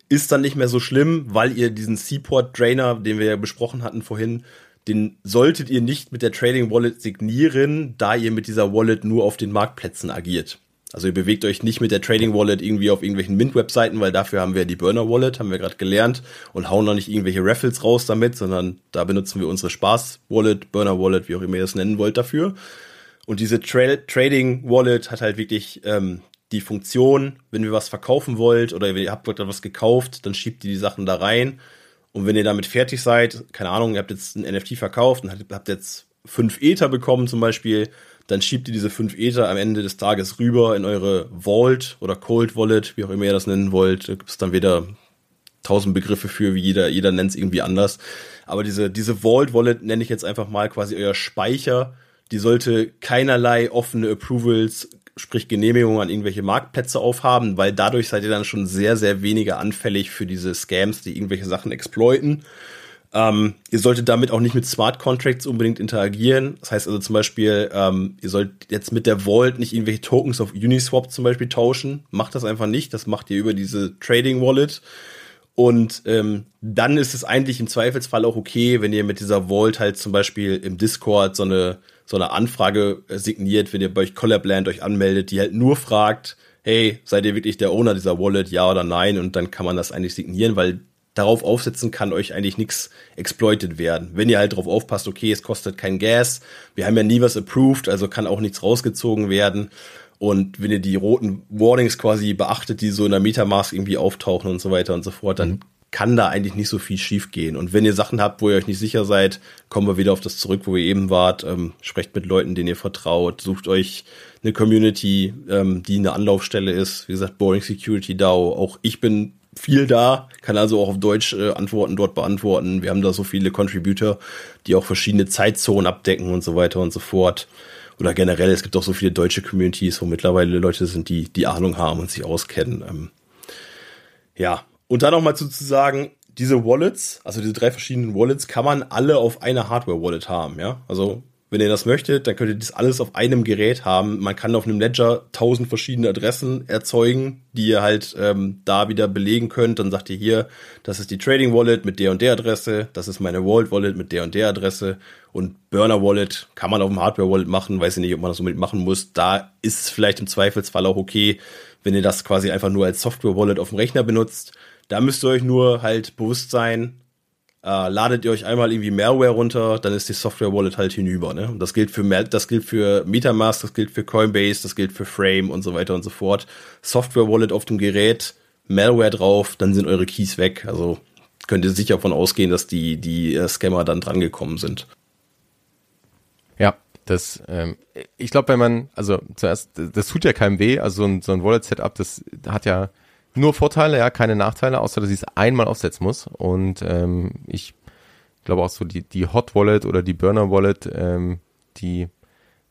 Ist dann nicht mehr so schlimm, weil ihr diesen Seaport Drainer, den wir ja besprochen hatten vorhin, den solltet ihr nicht mit der Trading Wallet signieren, da ihr mit dieser Wallet nur auf den Marktplätzen agiert. Also ihr bewegt euch nicht mit der Trading Wallet irgendwie auf irgendwelchen Mint-Webseiten, weil dafür haben wir die Burner Wallet, haben wir gerade gelernt, und hauen noch nicht irgendwelche Raffles raus damit, sondern da benutzen wir unsere Spaß-Wallet, Burner Wallet, wie auch immer ihr es nennen wollt dafür. Und diese Tra Trading Wallet hat halt wirklich ähm, die Funktion, wenn ihr was verkaufen wollt oder ihr habt gerade was gekauft, dann schiebt ihr die Sachen da rein. Und wenn ihr damit fertig seid, keine Ahnung, ihr habt jetzt ein NFT verkauft und habt jetzt fünf Ether bekommen zum Beispiel, dann schiebt ihr diese fünf Ether am Ende des Tages rüber in eure Vault oder Cold Wallet, wie auch immer ihr das nennen wollt. Da gibt es dann wieder tausend Begriffe für, wie jeder, jeder nennt es irgendwie anders. Aber diese, diese Vault Wallet nenne ich jetzt einfach mal quasi euer Speicher. Die sollte keinerlei offene Approvals, sprich Genehmigungen an irgendwelche Marktplätze aufhaben, weil dadurch seid ihr dann schon sehr, sehr weniger anfällig für diese Scams, die irgendwelche Sachen exploiten. Ähm, ihr solltet damit auch nicht mit Smart Contracts unbedingt interagieren. Das heißt also zum Beispiel, ähm, ihr sollt jetzt mit der Vault nicht irgendwelche Tokens auf Uniswap zum Beispiel tauschen. Macht das einfach nicht. Das macht ihr über diese Trading Wallet. Und ähm, dann ist es eigentlich im Zweifelsfall auch okay, wenn ihr mit dieser Vault halt zum Beispiel im Discord so eine so eine Anfrage äh, signiert, wenn ihr bei euch Collabland euch anmeldet, die halt nur fragt, hey, seid ihr wirklich der Owner dieser Wallet, ja oder nein? Und dann kann man das eigentlich signieren, weil darauf aufsetzen kann euch eigentlich nichts exploited werden. Wenn ihr halt darauf aufpasst, okay, es kostet kein Gas, wir haben ja nie was approved, also kann auch nichts rausgezogen werden. Und wenn ihr die roten Warnings quasi beachtet, die so in der Metamask irgendwie auftauchen und so weiter und so fort, dann mhm kann da eigentlich nicht so viel schief gehen. Und wenn ihr Sachen habt, wo ihr euch nicht sicher seid, kommen wir wieder auf das zurück, wo ihr eben wart. Ähm, sprecht mit Leuten, denen ihr vertraut. Sucht euch eine Community, ähm, die eine Anlaufstelle ist. Wie gesagt, Boring Security DAO. Auch ich bin viel da, kann also auch auf Deutsch äh, Antworten dort beantworten. Wir haben da so viele Contributor, die auch verschiedene Zeitzonen abdecken und so weiter und so fort. Oder generell, es gibt auch so viele deutsche Communities, wo mittlerweile Leute sind, die die Ahnung haben und sich auskennen. Ähm, ja, und dann nochmal sagen, diese Wallets, also diese drei verschiedenen Wallets, kann man alle auf einer Hardware-Wallet haben, ja. Also wenn ihr das möchtet, dann könnt ihr das alles auf einem Gerät haben. Man kann auf einem Ledger tausend verschiedene Adressen erzeugen, die ihr halt ähm, da wieder belegen könnt. Dann sagt ihr hier, das ist die Trading Wallet mit der und der Adresse, das ist meine Vault Wallet mit der und der Adresse und Burner Wallet kann man auf dem Hardware Wallet machen, weiß ich nicht, ob man das unbedingt machen muss. Da ist es vielleicht im Zweifelsfall auch okay, wenn ihr das quasi einfach nur als Software Wallet auf dem Rechner benutzt. Da müsst ihr euch nur halt bewusst sein, äh, ladet ihr euch einmal irgendwie Malware runter, dann ist die Software Wallet halt hinüber. Ne? Das gilt für das gilt für MetaMask, das gilt für Coinbase, das gilt für Frame und so weiter und so fort. Software Wallet auf dem Gerät, Malware drauf, dann sind eure Keys weg. Also könnt ihr sicher davon ausgehen, dass die die äh, Scammer dann drangekommen sind. Ja, das, ähm, ich glaube, wenn man, also zuerst, das tut ja keinem weh, also so ein, so ein Wallet-Setup, das hat ja nur Vorteile, ja, keine Nachteile, außer dass ich es einmal aufsetzen muss. Und ähm, ich glaube auch so die, die Hot Wallet oder die Burner Wallet, ähm, die,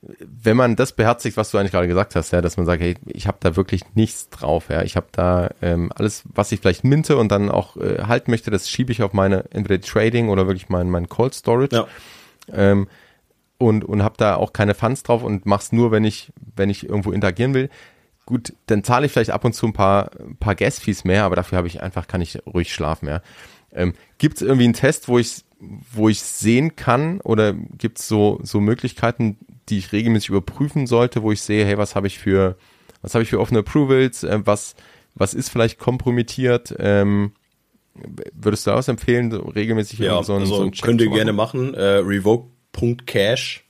wenn man das beherzigt, was du eigentlich gerade gesagt hast, ja, dass man sagt, hey, ich habe da wirklich nichts drauf, ja, ich habe da ähm, alles, was ich vielleicht minte und dann auch äh, halten möchte, das schiebe ich auf meine entweder Trading oder wirklich mein mein Cold Storage. Ja. Ähm, und, und habe da auch keine Funds drauf und mach's nur, wenn ich, wenn ich irgendwo interagieren will gut, dann zahle ich vielleicht ab und zu ein paar, ein paar Gas-Fees mehr, aber dafür habe ich einfach, kann ich ruhig schlafen, ja. Ähm, gibt es irgendwie einen Test, wo ich wo ich sehen kann oder gibt es so, so Möglichkeiten, die ich regelmäßig überprüfen sollte, wo ich sehe, hey, was habe ich für, was habe ich für offene Approvals, äh, was, was ist vielleicht kompromittiert, ähm, würdest du auch empfehlen, so regelmäßig ja, so, einen, also so einen Check könnt ihr gerne machen. Äh, revoke.cash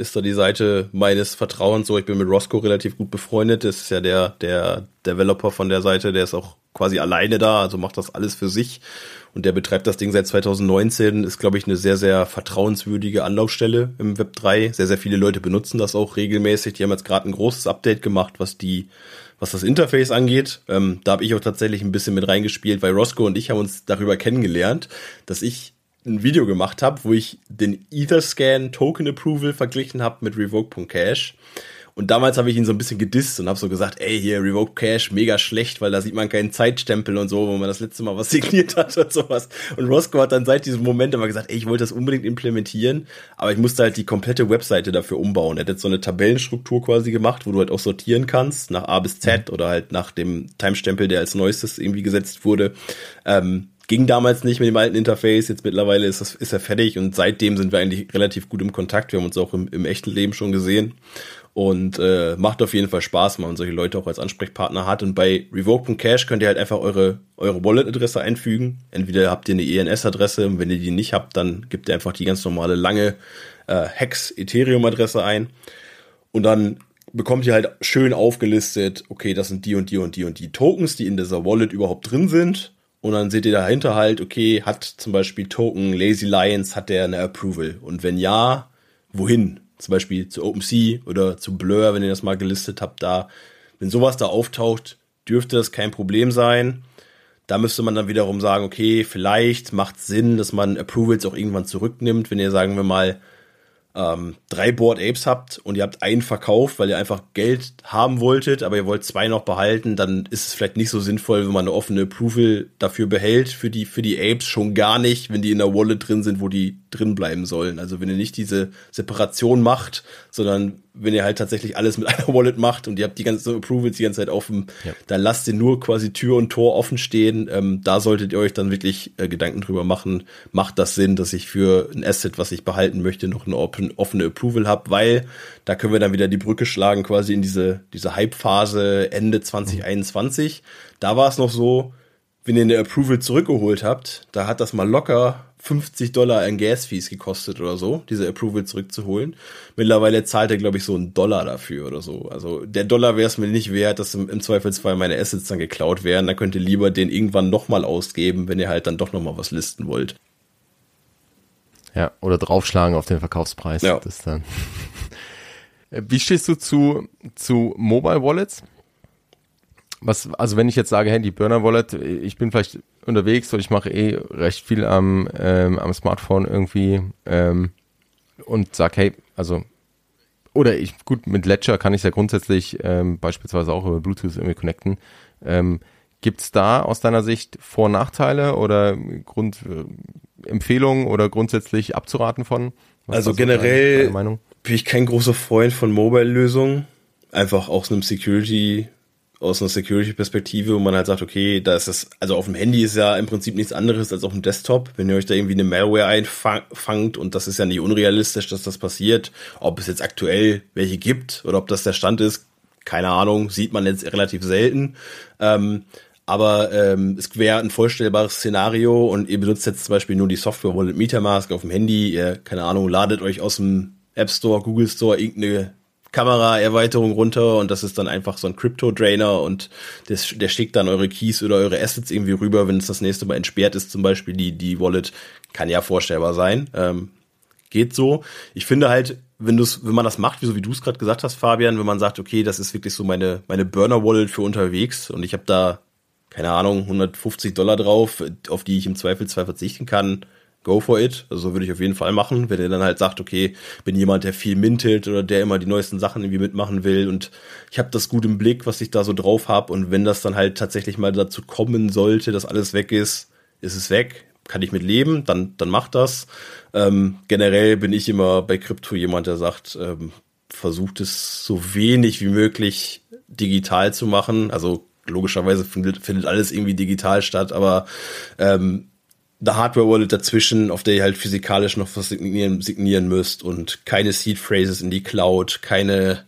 ist da die Seite meines Vertrauens. So, ich bin mit Roscoe relativ gut befreundet. Das ist ja der, der Developer von der Seite, der ist auch quasi alleine da, also macht das alles für sich. Und der betreibt das Ding seit 2019, ist, glaube ich, eine sehr, sehr vertrauenswürdige Anlaufstelle im Web 3. Sehr, sehr viele Leute benutzen das auch regelmäßig. Die haben jetzt gerade ein großes Update gemacht, was die, was das Interface angeht. Ähm, da habe ich auch tatsächlich ein bisschen mit reingespielt, weil Roscoe und ich haben uns darüber kennengelernt, dass ich ein Video gemacht habe, wo ich den Etherscan Token Approval verglichen habe mit Revoke.cash. Und damals habe ich ihn so ein bisschen gedisst und habe so gesagt, ey, hier Revoke Cash, mega schlecht, weil da sieht man keinen Zeitstempel und so, wo man das letzte Mal was <laughs> signiert hat und sowas. Und Roscoe hat dann seit diesem Moment immer gesagt, ey, ich wollte das unbedingt implementieren, aber ich musste halt die komplette Webseite dafür umbauen. Er hat jetzt so eine Tabellenstruktur quasi gemacht, wo du halt auch sortieren kannst, nach A bis Z mhm. oder halt nach dem Timestempel, der als neuestes irgendwie gesetzt wurde. Ähm, Ging damals nicht mit dem alten Interface, jetzt mittlerweile ist, das, ist er fertig und seitdem sind wir eigentlich relativ gut im Kontakt. Wir haben uns auch im, im echten Leben schon gesehen und äh, macht auf jeden Fall Spaß, wenn man solche Leute auch als Ansprechpartner hat. Und bei Revoke.cash könnt ihr halt einfach eure, eure Wallet-Adresse einfügen. Entweder habt ihr eine ENS-Adresse und wenn ihr die nicht habt, dann gebt ihr einfach die ganz normale lange äh, Hex-Ethereum-Adresse ein. Und dann bekommt ihr halt schön aufgelistet, okay, das sind die und die und die und die Tokens, die in dieser Wallet überhaupt drin sind. Und dann seht ihr dahinter halt, okay, hat zum Beispiel Token Lazy Lions, hat der eine Approval? Und wenn ja, wohin? Zum Beispiel zu OpenSea oder zu Blur, wenn ihr das mal gelistet habt, da. Wenn sowas da auftaucht, dürfte das kein Problem sein. Da müsste man dann wiederum sagen, okay, vielleicht macht Sinn, dass man Approvals auch irgendwann zurücknimmt, wenn ihr, sagen wir mal, ähm, drei Board Apes habt und ihr habt einen verkauft, weil ihr einfach Geld haben wolltet, aber ihr wollt zwei noch behalten, dann ist es vielleicht nicht so sinnvoll, wenn man eine offene Approval dafür behält für die für die Apes schon gar nicht, wenn die in der Wallet drin sind, wo die drin bleiben sollen. Also wenn ihr nicht diese Separation macht, sondern wenn ihr halt tatsächlich alles mit <laughs> einer Wallet macht und ihr habt die ganze Approvals die ganze Zeit offen, ja. dann lasst ihr nur quasi Tür und Tor offen stehen. Ähm, da solltet ihr euch dann wirklich äh, Gedanken drüber machen, macht das Sinn, dass ich für ein Asset, was ich behalten möchte, noch eine open, offene Approval habe, weil da können wir dann wieder die Brücke schlagen quasi in diese, diese Hype-Phase Ende 2021. Da war es noch so, wenn ihr eine Approval zurückgeholt habt, da hat das mal locker 50 Dollar an Gas-Fees gekostet oder so, diese Approval zurückzuholen. Mittlerweile zahlt er, glaube ich, so einen Dollar dafür oder so. Also der Dollar wäre es mir nicht wert, dass im, im, Zweifelsfall meine Assets dann geklaut wären. Dann könnt ihr lieber den irgendwann nochmal ausgeben, wenn ihr halt dann doch nochmal was listen wollt. Ja, oder draufschlagen auf den Verkaufspreis. Ja. Das dann. <laughs> Wie stehst du zu, zu Mobile Wallets? Was, also wenn ich jetzt sage, hey, die Burner Wallet, ich bin vielleicht unterwegs oder ich mache eh recht viel am, ähm, am Smartphone irgendwie ähm, und sag, hey, also oder ich, gut, mit Ledger kann ich ja grundsätzlich ähm, beispielsweise auch über Bluetooth irgendwie connecten. Ähm, Gibt es da aus deiner Sicht Vor- und Nachteile oder Grundempfehlungen äh, oder grundsätzlich abzuraten von? Was also generell bin ich kein großer Freund von Mobile-Lösungen. Einfach aus einem Security- aus einer Security-Perspektive, wo man halt sagt, okay, da ist das, also auf dem Handy ist ja im Prinzip nichts anderes als auf dem Desktop. Wenn ihr euch da irgendwie eine Malware einfangt und das ist ja nicht unrealistisch, dass das passiert, ob es jetzt aktuell welche gibt oder ob das der Stand ist, keine Ahnung, sieht man jetzt relativ selten. Ähm, aber ähm, es wäre ein vollstellbares Szenario und ihr benutzt jetzt zum Beispiel nur die Software Wallet MetaMask auf dem Handy, ihr, keine Ahnung, ladet euch aus dem App Store, Google Store irgendeine Kameraerweiterung runter und das ist dann einfach so ein Crypto-Drainer und das, der schickt dann eure Keys oder eure Assets irgendwie rüber, wenn es das nächste Mal entsperrt ist, zum Beispiel die, die Wallet, kann ja vorstellbar sein. Ähm, geht so. Ich finde halt, wenn du's, wenn man das macht, wie so wie du es gerade gesagt hast, Fabian, wenn man sagt, okay, das ist wirklich so meine, meine Burner-Wallet für unterwegs und ich habe da, keine Ahnung, 150 Dollar drauf, auf die ich im Zweifelsfall verzichten kann, go for it. Also so würde ich auf jeden Fall machen, wenn ihr dann halt sagt, okay, bin jemand, der viel mintet oder der immer die neuesten Sachen irgendwie mitmachen will und ich habe das gut im Blick, was ich da so drauf habe und wenn das dann halt tatsächlich mal dazu kommen sollte, dass alles weg ist, ist es weg. Kann ich mit leben, dann, dann macht das. Ähm, generell bin ich immer bei Krypto jemand, der sagt, ähm, versucht es so wenig wie möglich digital zu machen. Also logischerweise findet, findet alles irgendwie digital statt, aber ähm, eine Hardware-Wallet dazwischen, auf der ihr halt physikalisch noch was signieren, signieren müsst und keine Seed-Phrases in die Cloud, keine,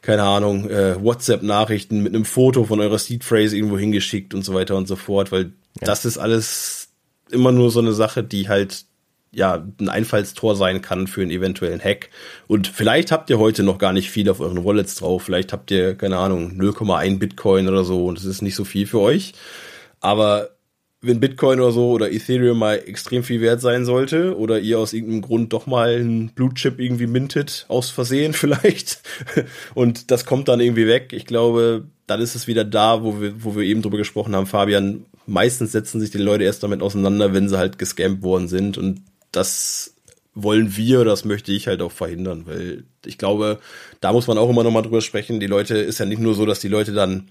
keine Ahnung, äh, WhatsApp-Nachrichten mit einem Foto von eurer Seed-Phrase irgendwo hingeschickt und so weiter und so fort, weil ja. das ist alles immer nur so eine Sache, die halt ja ein Einfallstor sein kann für einen eventuellen Hack. Und vielleicht habt ihr heute noch gar nicht viel auf euren Wallets drauf. Vielleicht habt ihr, keine Ahnung, 0,1 Bitcoin oder so und das ist nicht so viel für euch. Aber wenn Bitcoin oder so oder Ethereum mal extrem viel wert sein sollte oder ihr aus irgendeinem Grund doch mal einen Blue Chip irgendwie mintet, aus Versehen <laughs> vielleicht, und das kommt dann irgendwie weg, ich glaube, dann ist es wieder da, wo wir, wo wir eben drüber gesprochen haben, Fabian. Meistens setzen sich die Leute erst damit auseinander, wenn sie halt gescampt worden sind und das wollen wir, das möchte ich halt auch verhindern, weil ich glaube, da muss man auch immer nochmal drüber sprechen. Die Leute, ist ja nicht nur so, dass die Leute dann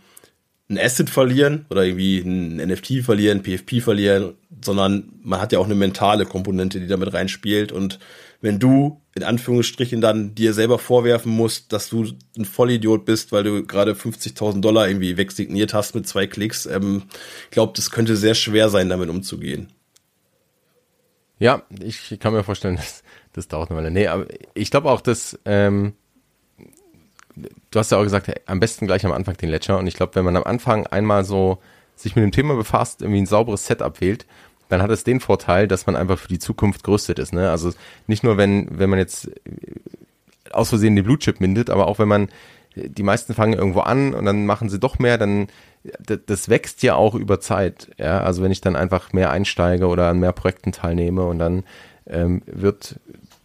ein Asset verlieren oder irgendwie ein NFT verlieren, PFP verlieren, sondern man hat ja auch eine mentale Komponente, die damit reinspielt. Und wenn du in Anführungsstrichen dann dir selber vorwerfen musst, dass du ein Vollidiot bist, weil du gerade 50.000 Dollar irgendwie wegsigniert hast mit zwei Klicks, ähm, glaube, das könnte sehr schwer sein, damit umzugehen. Ja, ich kann mir vorstellen, <laughs> das, das dauert eine Weile. Nee, aber ich glaube auch, dass ähm, du hast ja auch gesagt, am besten gleich am Anfang den Ledger. Und ich glaube, wenn man am Anfang einmal so sich mit dem Thema befasst, irgendwie ein sauberes Setup wählt, dann hat es den Vorteil, dass man einfach für die Zukunft gerüstet ist. Ne? Also nicht nur, wenn, wenn man jetzt aus Versehen den Blue Chip mindet, aber auch wenn man, die meisten fangen irgendwo an und dann machen sie doch mehr, dann das wächst ja auch über Zeit. Ja, also wenn ich dann einfach mehr einsteige oder an mehr Projekten teilnehme und dann ähm, wird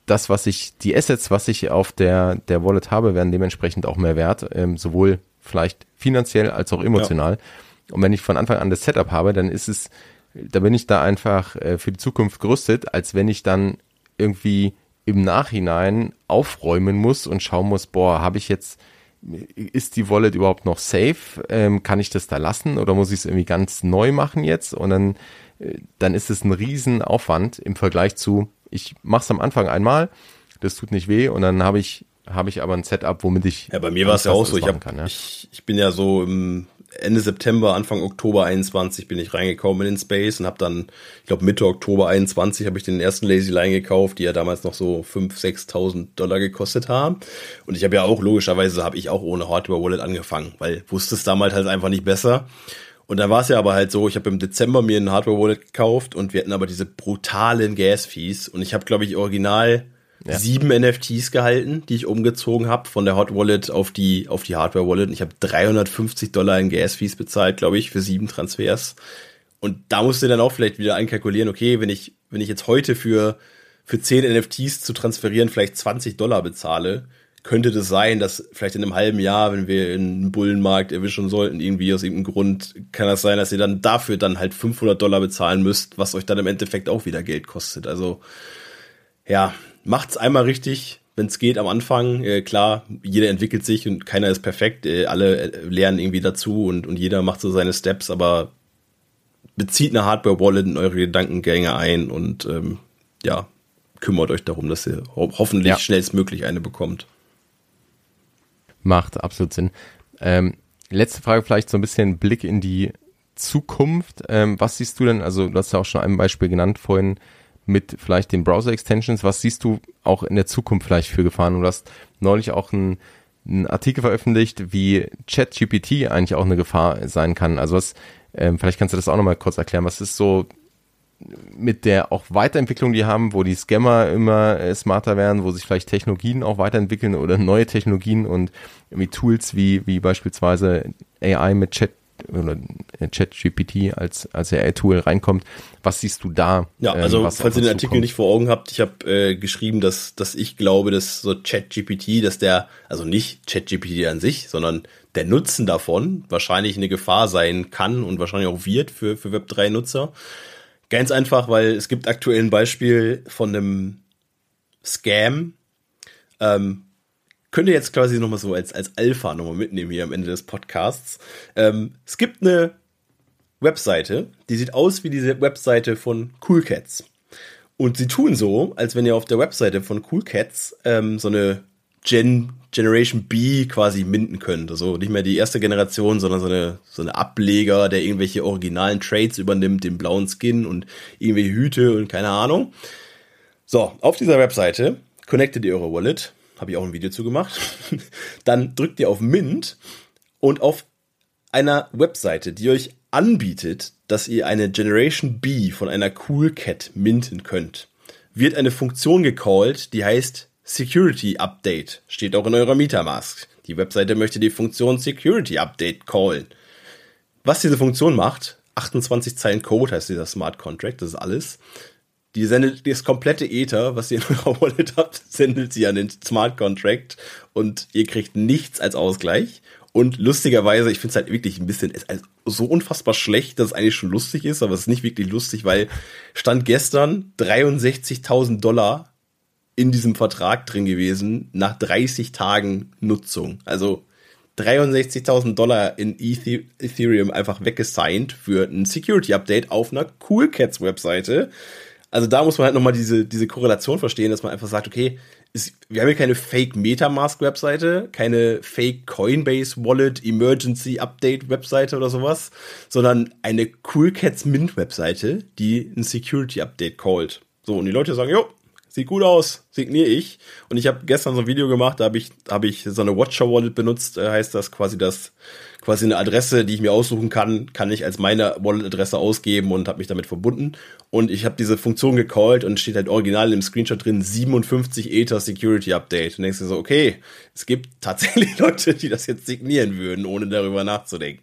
das, was ich, die Assets, was ich auf der, der Wallet habe, werden dementsprechend auch mehr wert, ähm, sowohl vielleicht finanziell als auch emotional. Ja. Und wenn ich von Anfang an das Setup habe, dann ist es, da bin ich da einfach äh, für die Zukunft gerüstet, als wenn ich dann irgendwie im Nachhinein aufräumen muss und schauen muss, boah, habe ich jetzt, ist die Wallet überhaupt noch safe? Ähm, kann ich das da lassen oder muss ich es irgendwie ganz neu machen jetzt? Und dann, äh, dann ist es ein Riesenaufwand im Vergleich zu, ich mache es am Anfang einmal, das tut nicht weh und dann habe ich habe ich aber ein Setup, womit ich ja bei mir war es ja auch so. Ich, hab, kann, ja. ich ich bin ja so im Ende September, Anfang Oktober 21 bin ich reingekommen in den Space und habe dann, ich glaube Mitte Oktober 21 habe ich den ersten Lazy Line gekauft, die ja damals noch so 5.000, 6.000 Dollar gekostet haben. Und ich habe ja auch logischerweise habe ich auch ohne Hardware Wallet angefangen, weil wusste es damals halt einfach nicht besser. Und da war es ja aber halt so, ich habe im Dezember mir ein Hardware-Wallet gekauft und wir hatten aber diese brutalen Gas-Fees. Und ich habe, glaube ich, original ja. sieben NFTs gehalten, die ich umgezogen habe von der Hot Wallet auf die, auf die Hardware-Wallet. Und ich habe 350 Dollar in Gas-Fees bezahlt, glaube ich, für sieben Transfers. Und da musst du dann auch vielleicht wieder einkalkulieren, okay, wenn ich, wenn ich jetzt heute für, für zehn NFTs zu transferieren vielleicht 20 Dollar bezahle, könnte das sein, dass vielleicht in einem halben Jahr, wenn wir einen Bullenmarkt erwischen sollten, irgendwie aus irgendeinem Grund, kann das sein, dass ihr dann dafür dann halt 500 Dollar bezahlen müsst, was euch dann im Endeffekt auch wieder Geld kostet. Also ja, macht's einmal richtig, wenn es geht am Anfang. Äh, klar, jeder entwickelt sich und keiner ist perfekt. Äh, alle äh, lernen irgendwie dazu und, und jeder macht so seine Steps, aber bezieht eine Hardware-Wallet in eure Gedankengänge ein und ähm, ja, kümmert euch darum, dass ihr ho hoffentlich ja. schnellstmöglich eine bekommt. Macht absolut Sinn. Ähm, letzte Frage vielleicht so ein bisschen Blick in die Zukunft. Ähm, was siehst du denn, also du hast ja auch schon ein Beispiel genannt vorhin mit vielleicht den Browser-Extensions, was siehst du auch in der Zukunft vielleicht für Gefahren? Du hast neulich auch einen, einen Artikel veröffentlicht, wie ChatGPT eigentlich auch eine Gefahr sein kann. Also was, ähm, vielleicht kannst du das auch nochmal kurz erklären. Was ist so mit der auch Weiterentwicklung, die haben, wo die Scammer immer äh, smarter werden, wo sich vielleicht Technologien auch weiterentwickeln oder neue Technologien und irgendwie Tools wie, wie beispielsweise AI mit Chat oder äh, ChatGPT als, als AI-Tool reinkommt. Was siehst du da? Ja, ähm, also falls ihr den Artikel nicht vor Augen habt, ich habe äh, geschrieben, dass, dass ich glaube, dass so ChatGPT, dass der, also nicht ChatGPT an sich, sondern der Nutzen davon wahrscheinlich eine Gefahr sein kann und wahrscheinlich auch wird für, für Web3-Nutzer. Ganz einfach, weil es gibt aktuell ein Beispiel von einem Scam. Ähm, könnt ihr jetzt quasi nochmal so als, als Alpha nochmal mitnehmen hier am Ende des Podcasts. Ähm, es gibt eine Webseite, die sieht aus wie diese Webseite von Cool Cats. Und sie tun so, als wenn ihr auf der Webseite von Cool Cats ähm, so eine Gen Generation B quasi minden könnt. Also nicht mehr die erste Generation, sondern so eine, so eine Ableger, der irgendwelche originalen Trades übernimmt, den blauen Skin und irgendwelche Hüte und keine Ahnung. So, auf dieser Webseite connectet ihr eure Wallet. Habe ich auch ein Video zu gemacht. <laughs> Dann drückt ihr auf Mint und auf einer Webseite, die euch anbietet, dass ihr eine Generation B von einer Coolcat minten könnt, wird eine Funktion gecallt, die heißt Security Update. Steht auch in eurer Metamask. Die Webseite möchte die Funktion Security Update callen. Was diese Funktion macht, 28 Zeilen Code heißt dieser Smart Contract, das ist alles. Die sendet das komplette Ether, was ihr in eurer <laughs> Wallet habt, sendet sie an den Smart Contract und ihr kriegt nichts als Ausgleich. Und lustigerweise, ich finde es halt wirklich ein bisschen also so unfassbar schlecht, dass es eigentlich schon lustig ist, aber es ist nicht wirklich lustig, weil stand gestern 63.000 Dollar in diesem Vertrag drin gewesen nach 30 Tagen Nutzung. Also 63.000 Dollar in Ethereum einfach weggesigned für ein Security Update auf einer Cool Cats Webseite. Also da muss man halt nochmal diese, diese Korrelation verstehen, dass man einfach sagt, okay, ist, wir haben hier keine Fake Metamask Webseite, keine Fake Coinbase Wallet Emergency Update Webseite oder sowas, sondern eine Cool Cats Mint Webseite, die ein Security Update callt. So, und die Leute sagen, jo, sieht gut aus, signiere ich. Und ich habe gestern so ein Video gemacht, da habe ich, hab ich so eine Watcher Wallet benutzt, äh, heißt das quasi das, quasi eine Adresse, die ich mir aussuchen kann, kann ich als meine Wallet-Adresse ausgeben und habe mich damit verbunden. Und ich habe diese Funktion gecallt und steht halt original im Screenshot drin 57 Ether Security Update. Und denkst du so, okay, es gibt <laughs> tatsächlich Leute, die das jetzt signieren würden, ohne darüber nachzudenken.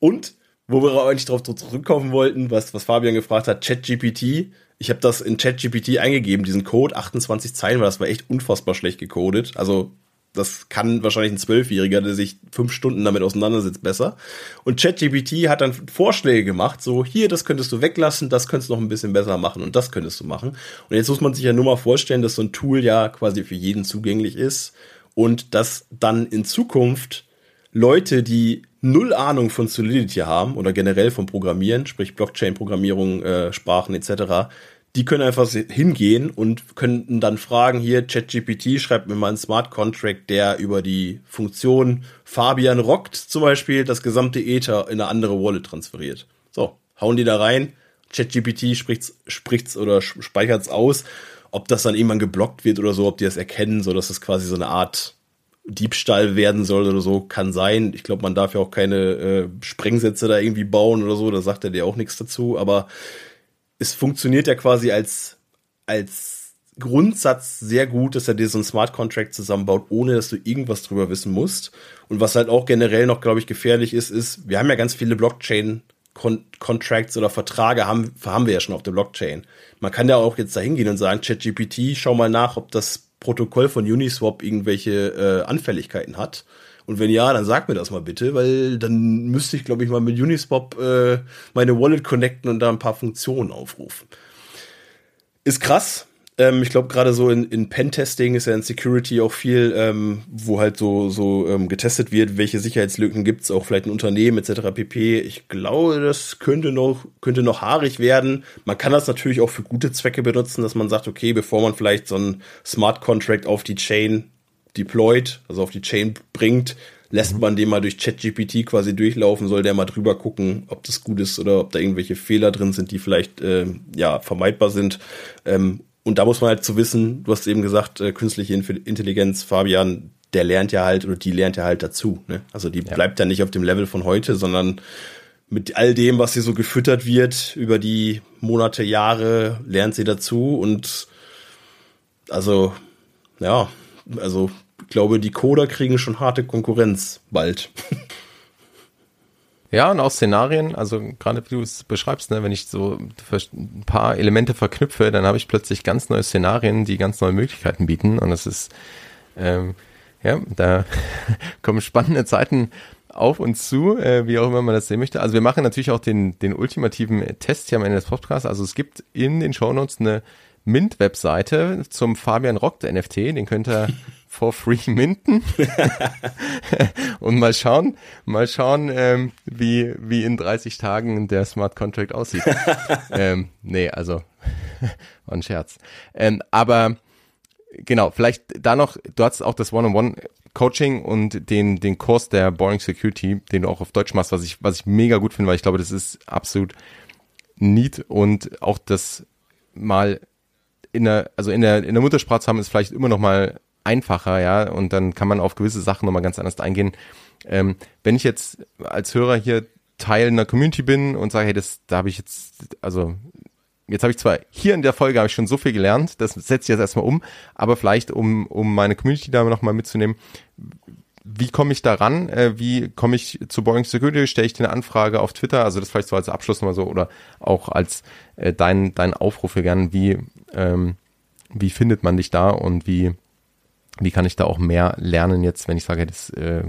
Und wo wir eigentlich darauf zurückkommen wollten, was, was Fabian gefragt hat, ChatGPT ich habe das in ChatGPT eingegeben, diesen Code, 28 Zeilen, weil das war echt unfassbar schlecht gecodet. Also das kann wahrscheinlich ein Zwölfjähriger, der sich fünf Stunden damit auseinandersetzt, besser. Und ChatGPT hat dann Vorschläge gemacht, so hier, das könntest du weglassen, das könntest du noch ein bisschen besser machen und das könntest du machen. Und jetzt muss man sich ja nur mal vorstellen, dass so ein Tool ja quasi für jeden zugänglich ist und dass dann in Zukunft Leute, die null Ahnung von Solidity haben oder generell vom Programmieren, sprich Blockchain-Programmierung, äh, Sprachen etc., die können einfach hingehen und könnten dann fragen, hier ChatGPT schreibt mir mal einen Smart Contract, der über die Funktion Fabian rockt zum Beispiel das gesamte Ether in eine andere Wallet transferiert. So, hauen die da rein, ChatGPT spricht's, spricht's oder speichert's aus, ob das dann irgendwann geblockt wird oder so, ob die das erkennen, so dass es quasi so eine Art Diebstahl werden soll oder so, kann sein. Ich glaube, man darf ja auch keine äh, Sprengsätze da irgendwie bauen oder so, da sagt er dir auch nichts dazu, aber es funktioniert ja quasi als, als Grundsatz sehr gut, dass er dir so einen Smart Contract zusammenbaut, ohne dass du irgendwas drüber wissen musst. Und was halt auch generell noch, glaube ich, gefährlich ist, ist, wir haben ja ganz viele Blockchain Contracts oder Verträge haben, haben wir ja schon auf der Blockchain. Man kann ja auch jetzt da hingehen und sagen, ChatGPT, schau mal nach, ob das Protokoll von Uniswap irgendwelche äh, Anfälligkeiten hat. Und wenn ja, dann sag mir das mal bitte, weil dann müsste ich, glaube ich, mal mit Uniswap äh, meine Wallet connecten und da ein paar Funktionen aufrufen. Ist krass. Ähm, ich glaube, gerade so in, in Pentesting ist ja in Security auch viel, ähm, wo halt so, so ähm, getestet wird, welche Sicherheitslücken gibt's auch vielleicht in Unternehmen etc. pp. Ich glaube, das könnte noch, könnte noch haarig werden. Man kann das natürlich auch für gute Zwecke benutzen, dass man sagt, okay, bevor man vielleicht so ein Smart Contract auf die Chain deployed, also auf die Chain bringt, lässt mhm. man den mal durch ChatGPT quasi durchlaufen, soll der mal drüber gucken, ob das gut ist oder ob da irgendwelche Fehler drin sind, die vielleicht äh, ja vermeidbar sind. Ähm, und da muss man halt zu wissen, du hast eben gesagt, äh, künstliche Intelligenz, Fabian, der lernt ja halt oder die lernt ja halt dazu. Ne? Also die ja. bleibt ja nicht auf dem Level von heute, sondern mit all dem, was sie so gefüttert wird über die Monate, Jahre, lernt sie dazu und also ja, also ich glaube, die Coder kriegen schon harte Konkurrenz bald. <laughs> Ja, und auch Szenarien, also gerade wie du es beschreibst, ne, wenn ich so ein paar Elemente verknüpfe, dann habe ich plötzlich ganz neue Szenarien, die ganz neue Möglichkeiten bieten. Und das ist, ähm, ja, da <laughs> kommen spannende Zeiten auf uns zu, äh, wie auch immer man das sehen möchte. Also wir machen natürlich auch den, den ultimativen Test hier am Ende des Podcasts. Also es gibt in den Shownotes eine Mint-Webseite zum Fabian Rockt NFT, den könnt ihr <laughs> for free minten <laughs> und mal schauen, mal schauen, ähm, wie, wie in 30 Tagen der Smart Contract aussieht. <laughs> ähm, nee, also war ein Scherz. Ähm, aber genau, vielleicht da noch, du hast auch das One-on-One Coaching und den, den Kurs der Boring Security, den du auch auf Deutsch machst, was ich, was ich mega gut finde, weil ich glaube, das ist absolut neat und auch das mal in der, also in der, in der Muttersprache zu haben, ist vielleicht immer noch mal einfacher, ja, und dann kann man auf gewisse Sachen nochmal ganz anders eingehen. Ähm, wenn ich jetzt als Hörer hier Teil einer Community bin und sage, hey, das, da habe ich jetzt, also jetzt habe ich zwar hier in der Folge habe ich schon so viel gelernt, das setze ich jetzt erstmal um, aber vielleicht um, um meine Community da nochmal mitzunehmen, wie komme ich da ran? Äh, wie komme ich zu Boeing Security? Stelle ich dir eine Anfrage auf Twitter? Also das vielleicht so als Abschluss nochmal so oder auch als äh, dein, dein Aufruf hier gern. Wie, ähm, wie findet man dich da und wie, wie kann ich da auch mehr lernen jetzt, wenn ich sage, das äh,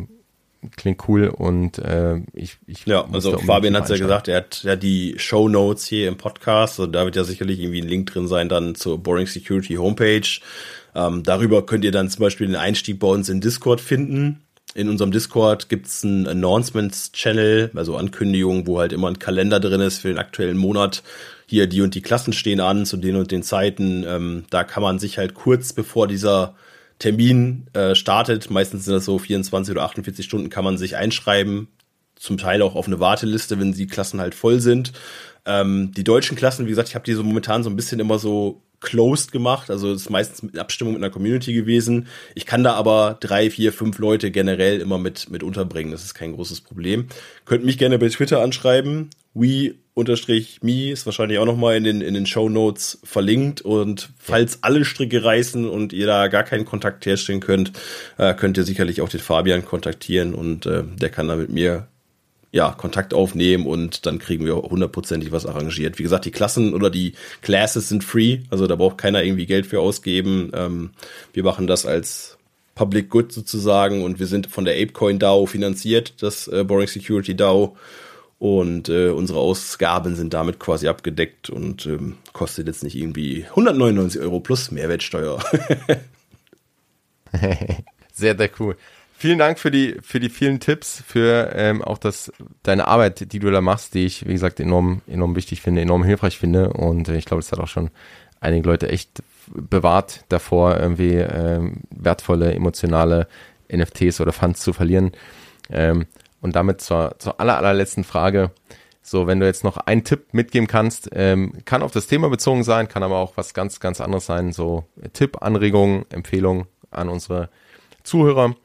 klingt cool und äh, ich, ich Ja, also Fabian hat ja gesagt, er hat ja die Show Notes hier im Podcast, also da wird ja sicherlich irgendwie ein Link drin sein dann zur Boring Security Homepage. Ähm, darüber könnt ihr dann zum Beispiel den Einstieg bei uns in Discord finden. In unserem Discord gibt's einen Announcements-Channel, also Ankündigungen, wo halt immer ein Kalender drin ist für den aktuellen Monat. Hier die und die Klassen stehen an zu den und den Zeiten. Ähm, da kann man sich halt kurz bevor dieser Termin äh, startet, meistens sind das so 24 oder 48 Stunden, kann man sich einschreiben, zum Teil auch auf eine Warteliste, wenn die Klassen halt voll sind. Ähm, die deutschen Klassen, wie gesagt, ich habe die so momentan so ein bisschen immer so closed gemacht, also ist meistens mit Abstimmung mit einer Community gewesen. Ich kann da aber drei, vier, fünf Leute generell immer mit, mit unterbringen, das ist kein großes Problem. Könnt mich gerne bei Twitter anschreiben, we unterstrich me ist wahrscheinlich auch nochmal in den, in den Show Notes verlinkt und falls alle Stricke reißen und ihr da gar keinen Kontakt herstellen könnt, äh, könnt ihr sicherlich auch den Fabian kontaktieren und äh, der kann da mit mir ja, Kontakt aufnehmen und dann kriegen wir hundertprozentig was arrangiert. Wie gesagt, die Klassen oder die Classes sind free, also da braucht keiner irgendwie Geld für ausgeben. Ähm, wir machen das als Public Good sozusagen und wir sind von der ApeCoin DAO finanziert, das äh, Boring Security DAO. Und äh, unsere Ausgaben sind damit quasi abgedeckt und ähm, kostet jetzt nicht irgendwie 199 Euro plus Mehrwertsteuer. <laughs> <laughs> sehr, sehr cool. Vielen Dank für die, für die vielen Tipps, für ähm, auch das, deine Arbeit, die du da machst, die ich, wie gesagt, enorm, enorm wichtig finde, enorm hilfreich finde. Und äh, ich glaube, es hat auch schon einige Leute echt bewahrt davor, irgendwie ähm, wertvolle, emotionale NFTs oder Funds zu verlieren. Ähm, und damit zur, zur aller, allerletzten Frage. So, wenn du jetzt noch einen Tipp mitgeben kannst, ähm, kann auf das Thema bezogen sein, kann aber auch was ganz, ganz anderes sein. So Tipp, Anregung, Empfehlung an unsere Zuhörer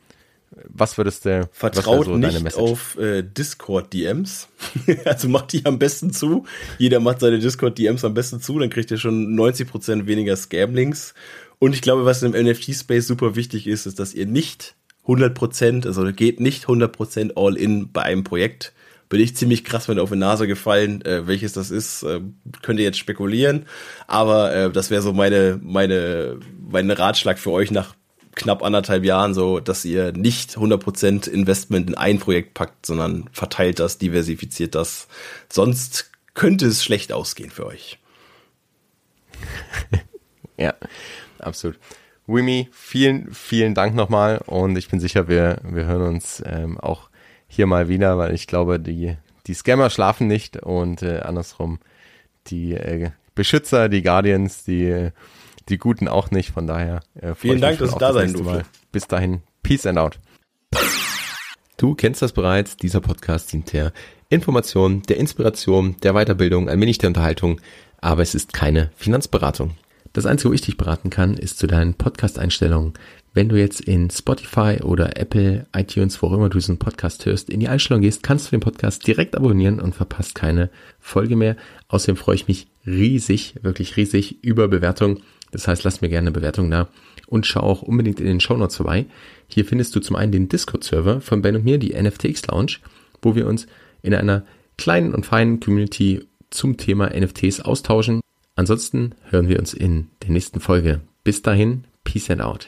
was würdest du Vertraut so nicht auf äh, Discord-DMs. <laughs> also macht die am besten zu. Jeder macht seine Discord-DMs am besten zu, dann kriegt ihr schon 90% weniger Scam-Links. Und ich glaube, was im NFT-Space super wichtig ist, ist, dass ihr nicht 100%, also geht nicht 100% all in bei einem Projekt. Bin ich ziemlich krass mit auf die Nase gefallen. Äh, welches das ist, äh, könnt ihr jetzt spekulieren. Aber äh, das wäre so meine, meine, mein Ratschlag für euch nach knapp anderthalb Jahren so, dass ihr nicht 100% Investment in ein Projekt packt, sondern verteilt das, diversifiziert das. Sonst könnte es schlecht ausgehen für euch. <laughs> ja, absolut. Wimi, vielen, vielen Dank nochmal und ich bin sicher, wir, wir hören uns ähm, auch hier mal wieder, weil ich glaube, die, die Scammer schlafen nicht und äh, andersrum die äh, Beschützer, die Guardians, die die Guten auch nicht. Von daher äh, vielen Dank, dass du da sein durfte. Bis dahin, Peace and out. Du kennst das bereits. Dieser Podcast dient der Information, der Inspiration, der Weiterbildung, ein wenig der Unterhaltung, aber es ist keine Finanzberatung. Das Einzige, wo ich dich beraten kann, ist zu deinen Podcast-Einstellungen. Wenn du jetzt in Spotify oder Apple, iTunes, wo auch immer du diesen Podcast hörst, in die Einstellung gehst, kannst du den Podcast direkt abonnieren und verpasst keine Folge mehr. Außerdem freue ich mich riesig, wirklich riesig über Bewertungen das heißt, lass mir gerne eine Bewertung da und schau auch unbedingt in den Show Notes vorbei. Hier findest du zum einen den Discord-Server von Ben und mir, die NFTX Lounge, wo wir uns in einer kleinen und feinen Community zum Thema NFTs austauschen. Ansonsten hören wir uns in der nächsten Folge. Bis dahin, Peace and out.